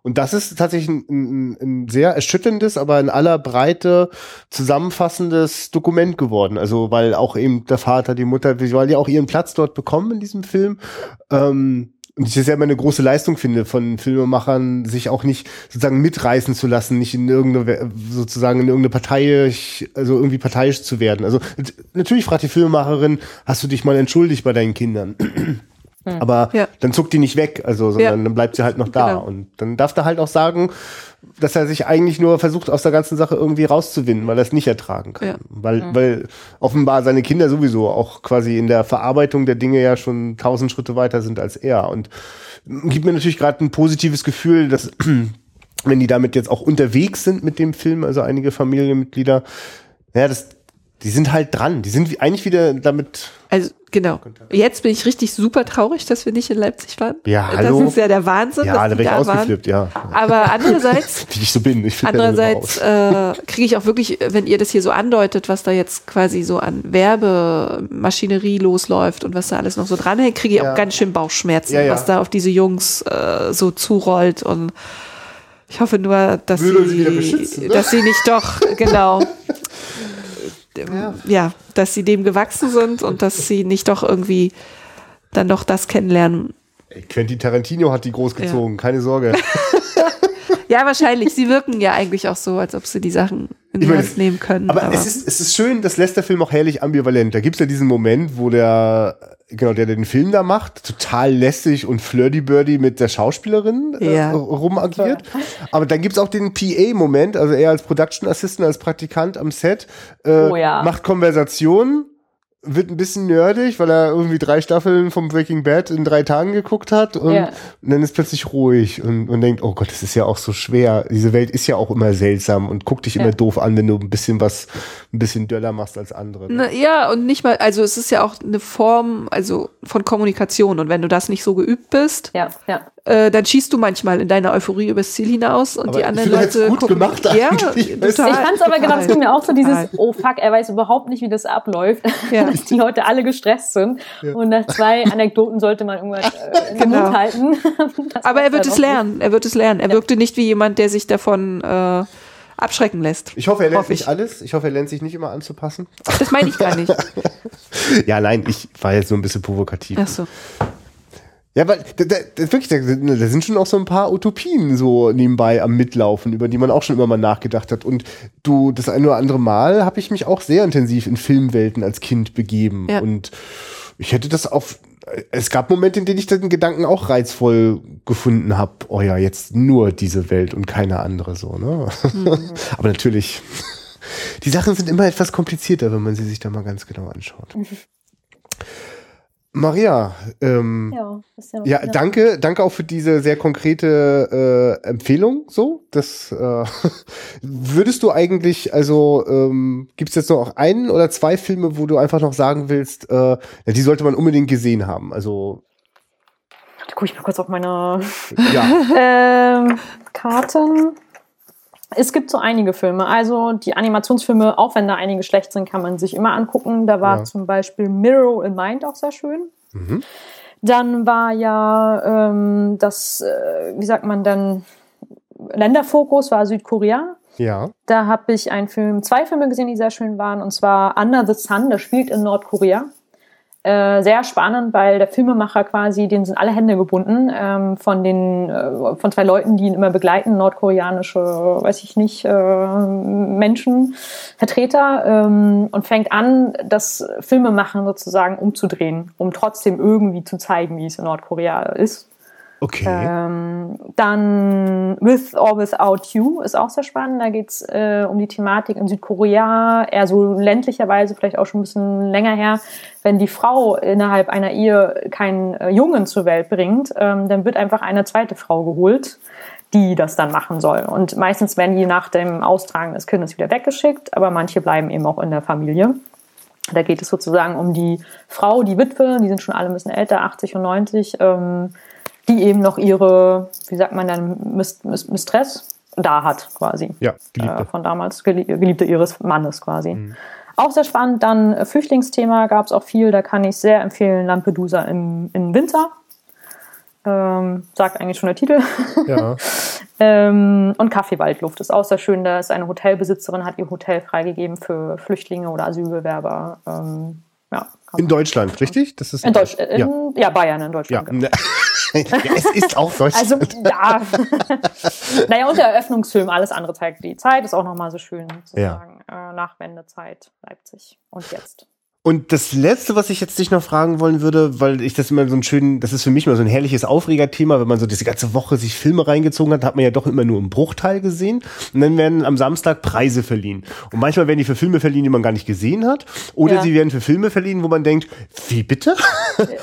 [SPEAKER 1] Und das ist tatsächlich ein, ein, ein, sehr erschütterndes, aber in aller Breite zusammenfassendes Dokument geworden. Also weil auch eben der Vater, die Mutter, weil die auch ihren Platz dort bekommen in diesem Film. Ähm, und ich das ja immer eine große Leistung finde von Filmemachern, sich auch nicht sozusagen mitreißen zu lassen, nicht in irgendeine, sozusagen in irgendeine Partei, also irgendwie parteiisch zu werden. Also natürlich fragt die Filmemacherin, hast du dich mal entschuldigt bei deinen Kindern? Hm. Aber ja. dann zuckt die nicht weg, also, sondern ja. dann bleibt sie halt noch da. Genau. Und dann darf er halt auch sagen, dass er sich eigentlich nur versucht, aus der ganzen Sache irgendwie rauszuwinden, weil er es nicht ertragen kann. Ja. Weil, mhm. weil offenbar seine Kinder sowieso auch quasi in der Verarbeitung der Dinge ja schon tausend Schritte weiter sind als er. Und gibt mir natürlich gerade ein positives Gefühl, dass (clears throat) wenn die damit jetzt auch unterwegs sind mit dem Film, also einige Familienmitglieder, ja, das, die sind halt dran. Die sind eigentlich wieder damit.
[SPEAKER 3] Also genau. Jetzt bin ich richtig super traurig, dass wir nicht in Leipzig waren.
[SPEAKER 1] Ja, hallo.
[SPEAKER 3] Das ist ja der Wahnsinn.
[SPEAKER 1] Ja, da wäre ich ausgeflippt, ja.
[SPEAKER 3] Aber (laughs) andererseits,
[SPEAKER 1] wie ich so bin,
[SPEAKER 3] ich andererseits äh, kriege ich auch wirklich, wenn ihr das hier so andeutet, was da jetzt quasi so an Werbemaschinerie losläuft und was da alles noch so dranhängt, kriege ich ja. auch ganz schön Bauchschmerzen, ja, ja. was da auf diese Jungs äh, so zurollt und ich hoffe nur, dass sie, sie ne? dass sie nicht doch, genau, (laughs) ja. ja, dass sie dem gewachsen sind und dass sie nicht doch irgendwie dann doch das kennenlernen.
[SPEAKER 1] Quentin Tarantino hat die großgezogen, ja. keine Sorge. (laughs)
[SPEAKER 3] ja, wahrscheinlich. Sie wirken ja eigentlich auch so, als ob sie die Sachen in Hand nehmen können.
[SPEAKER 1] Aber, aber, es, ist, es ist schön, das lässt der Film auch herrlich ambivalent. Da gibt es ja diesen Moment, wo der, genau, der den Film da macht, total lässig und flirty-birdy mit der Schauspielerin äh, ja. rumagiert. Aber dann gibt es auch den PA-Moment, also er als Production Assistant, als Praktikant am Set, äh, oh ja. macht Konversationen wird ein bisschen nerdig, weil er irgendwie drei Staffeln vom Breaking Bad in drei Tagen geguckt hat und, ja. und dann ist plötzlich ruhig und, und denkt, oh Gott, das ist ja auch so schwer. Diese Welt ist ja auch immer seltsam und guckt dich ja. immer doof an, wenn du ein bisschen was, ein bisschen döller machst als andere.
[SPEAKER 3] Ne? Na, ja, und nicht mal, also es ist ja auch eine Form, also von Kommunikation und wenn du das nicht so geübt bist,
[SPEAKER 2] ja, ja
[SPEAKER 3] äh, dann schießt du manchmal in deiner Euphorie übers Ziel hinaus und
[SPEAKER 1] aber
[SPEAKER 3] die anderen Leute
[SPEAKER 1] gut gucken. Gemacht
[SPEAKER 3] ja, total. Ich
[SPEAKER 2] fand es aber genau, es ging mir auch so dieses, oh fuck, er weiß überhaupt nicht, wie das abläuft, (laughs) ja. dass die Leute alle gestresst sind ja. und nach zwei Anekdoten sollte man irgendwas äh, in genau. Mund halten. (laughs)
[SPEAKER 3] aber er wird es lernen, er wird es lernen. Er ja. wirkte nicht wie jemand, der sich davon äh, abschrecken lässt.
[SPEAKER 1] Ich hoffe, er lernt hoffe nicht alles. Ich hoffe, er lernt sich nicht immer anzupassen.
[SPEAKER 3] Das meine ich gar nicht. (laughs)
[SPEAKER 1] ja, nein, ich war jetzt so ein bisschen provokativ.
[SPEAKER 3] Ach so.
[SPEAKER 1] Ja, weil da, da, wirklich, da, da sind schon auch so ein paar Utopien so nebenbei am Mitlaufen, über die man auch schon immer mal nachgedacht hat. Und du, das eine oder andere Mal habe ich mich auch sehr intensiv in Filmwelten als Kind begeben. Ja. Und ich hätte das auf. Es gab Momente, in denen ich den Gedanken auch reizvoll gefunden habe. Oh ja, jetzt nur diese Welt und keine andere so. Ne? Mhm. (laughs) Aber natürlich, die Sachen sind immer etwas komplizierter, wenn man sie sich da mal ganz genau anschaut. Maria, ähm, ja, ja, ja, danke, danke auch für diese sehr konkrete äh, Empfehlung. So, das äh, (laughs) würdest du eigentlich, also ähm, gibt es jetzt noch einen oder zwei Filme, wo du einfach noch sagen willst, äh, ja, die sollte man unbedingt gesehen haben. Also
[SPEAKER 2] da gucke ich mal kurz auf meine ja. (laughs) ähm, Karten. Es gibt so einige Filme. Also die Animationsfilme, auch wenn da einige schlecht sind, kann man sich immer angucken. Da war ja. zum Beispiel Mirror in Mind auch sehr schön. Mhm. Dann war ja ähm, das, äh, wie sagt man dann, Länderfokus war Südkorea.
[SPEAKER 1] Ja.
[SPEAKER 2] Da habe ich einen Film, zwei Filme gesehen, die sehr schön waren. Und zwar Under the Sun, das spielt in Nordkorea. Äh, sehr spannend, weil der Filmemacher quasi, denen sind alle Hände gebunden ähm, von den äh, von zwei Leuten, die ihn immer begleiten, nordkoreanische, weiß ich nicht, äh, Menschen, Vertreter ähm, und fängt an, das Filmemachen sozusagen umzudrehen, um trotzdem irgendwie zu zeigen, wie es in Nordkorea ist.
[SPEAKER 1] Okay. Ähm,
[SPEAKER 2] dann With or Without You ist auch sehr spannend. Da geht's äh, um die Thematik in Südkorea, eher so ländlicherweise, vielleicht auch schon ein bisschen länger her. Wenn die Frau innerhalb einer Ehe keinen äh, Jungen zur Welt bringt, ähm, dann wird einfach eine zweite Frau geholt, die das dann machen soll. Und meistens werden die nach dem Austragen des Kindes wieder weggeschickt, aber manche bleiben eben auch in der Familie. Da geht es sozusagen um die Frau, die Witwe, die sind schon alle ein bisschen älter, 80 und 90. Ähm, die eben noch ihre, wie sagt man dann, Mistress da hat quasi.
[SPEAKER 1] Ja, Geliebte.
[SPEAKER 2] Äh, von damals, Geliebte ihres Mannes quasi. Mhm. Auch sehr spannend. Dann äh, Flüchtlingsthema gab es auch viel, da kann ich sehr empfehlen, Lampedusa im, im Winter. Ähm, sagt eigentlich schon der Titel. Ja. (laughs) ähm, und Kaffeewaldluft ist auch sehr schön. Da ist eine Hotelbesitzerin, hat ihr Hotel freigegeben für Flüchtlinge oder Asylbewerber. Ähm,
[SPEAKER 1] ja, in Deutschland, richtig?
[SPEAKER 2] Das ist in Deutschland. Ja. ja. Bayern in Deutschland. Ja. Genau. (laughs)
[SPEAKER 1] ja, es ist auch Deutschland. Also, ja. (laughs)
[SPEAKER 2] naja, und der Eröffnungsfilm, alles andere zeigt die Zeit, ist auch nochmal so schön zu ja. sagen. Äh, Nachwendezeit, Leipzig. Und jetzt.
[SPEAKER 1] Und das Letzte, was ich jetzt dich noch fragen wollen würde, weil ich das immer so ein schön, das ist für mich immer so ein herrliches Aufregerthema, wenn man so diese ganze Woche sich Filme reingezogen hat, hat man ja doch immer nur einen Bruchteil gesehen. Und dann werden am Samstag Preise verliehen. Und manchmal werden die für Filme verliehen, die man gar nicht gesehen hat. Oder ja. sie werden für Filme verliehen, wo man denkt, wie bitte? (laughs)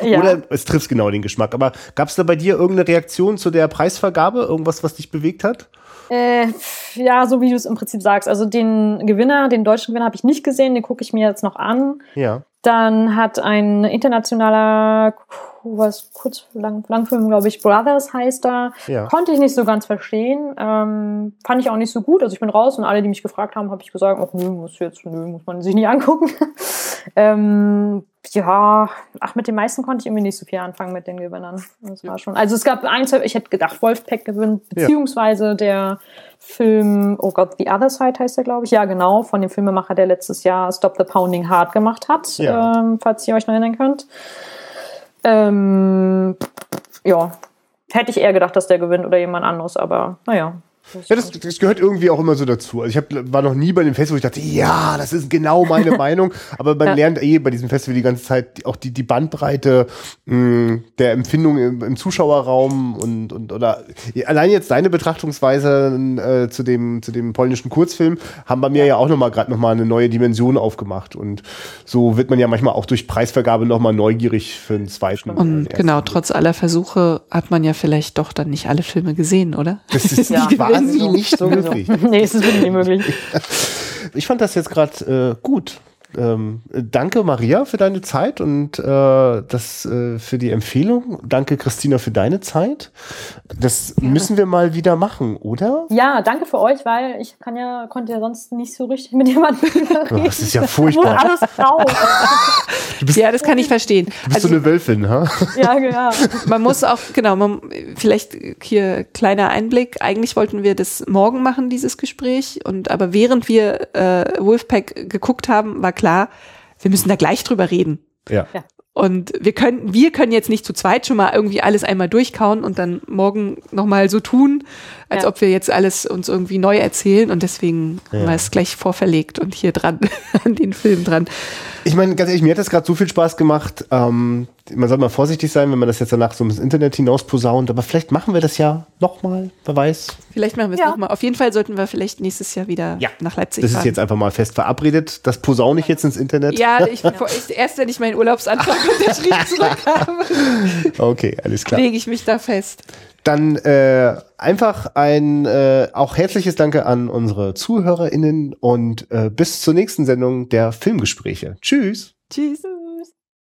[SPEAKER 1] Ja. Oder es trifft genau den Geschmack. Aber gab es da bei dir irgendeine Reaktion zu der Preisvergabe? Irgendwas, was dich bewegt hat?
[SPEAKER 2] Äh, ja, so wie du es im Prinzip sagst. Also den Gewinner, den deutschen Gewinner habe ich nicht gesehen, den gucke ich mir jetzt noch an.
[SPEAKER 1] Ja.
[SPEAKER 2] Dann hat ein internationaler was kurz lang, Langfilm, glaube ich, Brothers heißt da. Ja. Konnte ich nicht so ganz verstehen. Ähm, fand ich auch nicht so gut. Also ich bin raus und alle, die mich gefragt haben, habe ich gesagt, ach nö, muss jetzt, nö, muss man sich nicht angucken. (laughs) ähm, ja, ach, mit den meisten konnte ich irgendwie nicht so viel anfangen mit den Gewinnern. Das war schon. Also es gab eins, ich hätte gedacht, Wolfpack gewinnt, beziehungsweise ja. der Film, oh Gott, The Other Side heißt der, glaube ich. Ja, genau, von dem Filmemacher, der letztes Jahr Stop the Pounding Heart gemacht hat, ja. ähm, falls ihr euch noch erinnern könnt. Ähm, ja, hätte ich eher gedacht, dass der gewinnt oder jemand anderes, aber naja.
[SPEAKER 1] Ja, das, das gehört irgendwie auch immer so dazu. Also ich hab, war noch nie bei dem Festival, wo ich dachte, ja, das ist genau meine (laughs) Meinung. Aber man ja. lernt eh bei diesem Festival die ganze Zeit auch die, die Bandbreite mh, mm, der Empfindung im, im, Zuschauerraum und, und oder allein jetzt deine Betrachtungsweise äh, zu dem zu dem polnischen Kurzfilm haben bei mir ja, ja auch noch mal gerade noch mal eine neue Dimension aufgemacht und so wird man ja manchmal auch durch Preisvergabe noch mal neugierig für einen zweiten.
[SPEAKER 3] Und genau, trotz aller Versuche hat man ja vielleicht doch dann nicht alle Filme gesehen, oder?
[SPEAKER 1] Das ist (laughs) ja. Quasi nicht möglich. (laughs)
[SPEAKER 2] nee, es ist wirklich nicht möglich.
[SPEAKER 1] Ich fand das jetzt gerade äh, gut ähm, danke Maria für deine Zeit und äh, das äh, für die Empfehlung. Danke Christina für deine Zeit. Das ja. müssen wir mal wieder machen, oder?
[SPEAKER 2] Ja, danke für euch, weil ich kann ja konnte ja sonst nicht so richtig mit jemandem (laughs)
[SPEAKER 1] reden. Oh, das ist ja furchtbar.
[SPEAKER 2] alles raus. (laughs)
[SPEAKER 3] ja, das kann ich verstehen.
[SPEAKER 1] Du bist also, so eine Wölfin, ha?
[SPEAKER 2] Ja, genau.
[SPEAKER 3] Man muss auch genau, man, vielleicht hier kleiner Einblick. Eigentlich wollten wir das morgen machen, dieses Gespräch, und aber während wir äh, Wolfpack geguckt haben, war klar, wir müssen da gleich drüber reden.
[SPEAKER 1] Ja.
[SPEAKER 3] Und wir können, wir können jetzt nicht zu zweit schon mal irgendwie alles einmal durchkauen und dann morgen nochmal so tun, als ja. ob wir jetzt alles uns irgendwie neu erzählen und deswegen ja. haben wir es gleich vorverlegt und hier dran, (laughs) an den Film dran.
[SPEAKER 1] Ich meine, ganz ehrlich, mir hat das gerade so viel Spaß gemacht. Ähm, man soll mal vorsichtig sein, wenn man das jetzt danach so ins Internet hinaus posaunt, aber vielleicht machen wir das ja nochmal, wer weiß.
[SPEAKER 3] Vielleicht machen wir es ja. nochmal. Auf jeden Fall sollten wir vielleicht nächstes Jahr wieder ja. nach Leipzig
[SPEAKER 1] fahren. Das ist jetzt einfach mal fest verabredet. Das posaune ich jetzt ins Internet.
[SPEAKER 3] Ja, (laughs) ich, ich erst wenn ich meinen Urlaubsantrag (laughs) unterschrieben zurück habe.
[SPEAKER 1] Okay, alles klar.
[SPEAKER 3] Lege ich mich da fest.
[SPEAKER 1] Dann äh, einfach ein äh, auch herzliches Danke an unsere ZuhörerInnen und äh, bis zur nächsten Sendung der Filmgespräche. Tschüss.
[SPEAKER 3] Tschüss.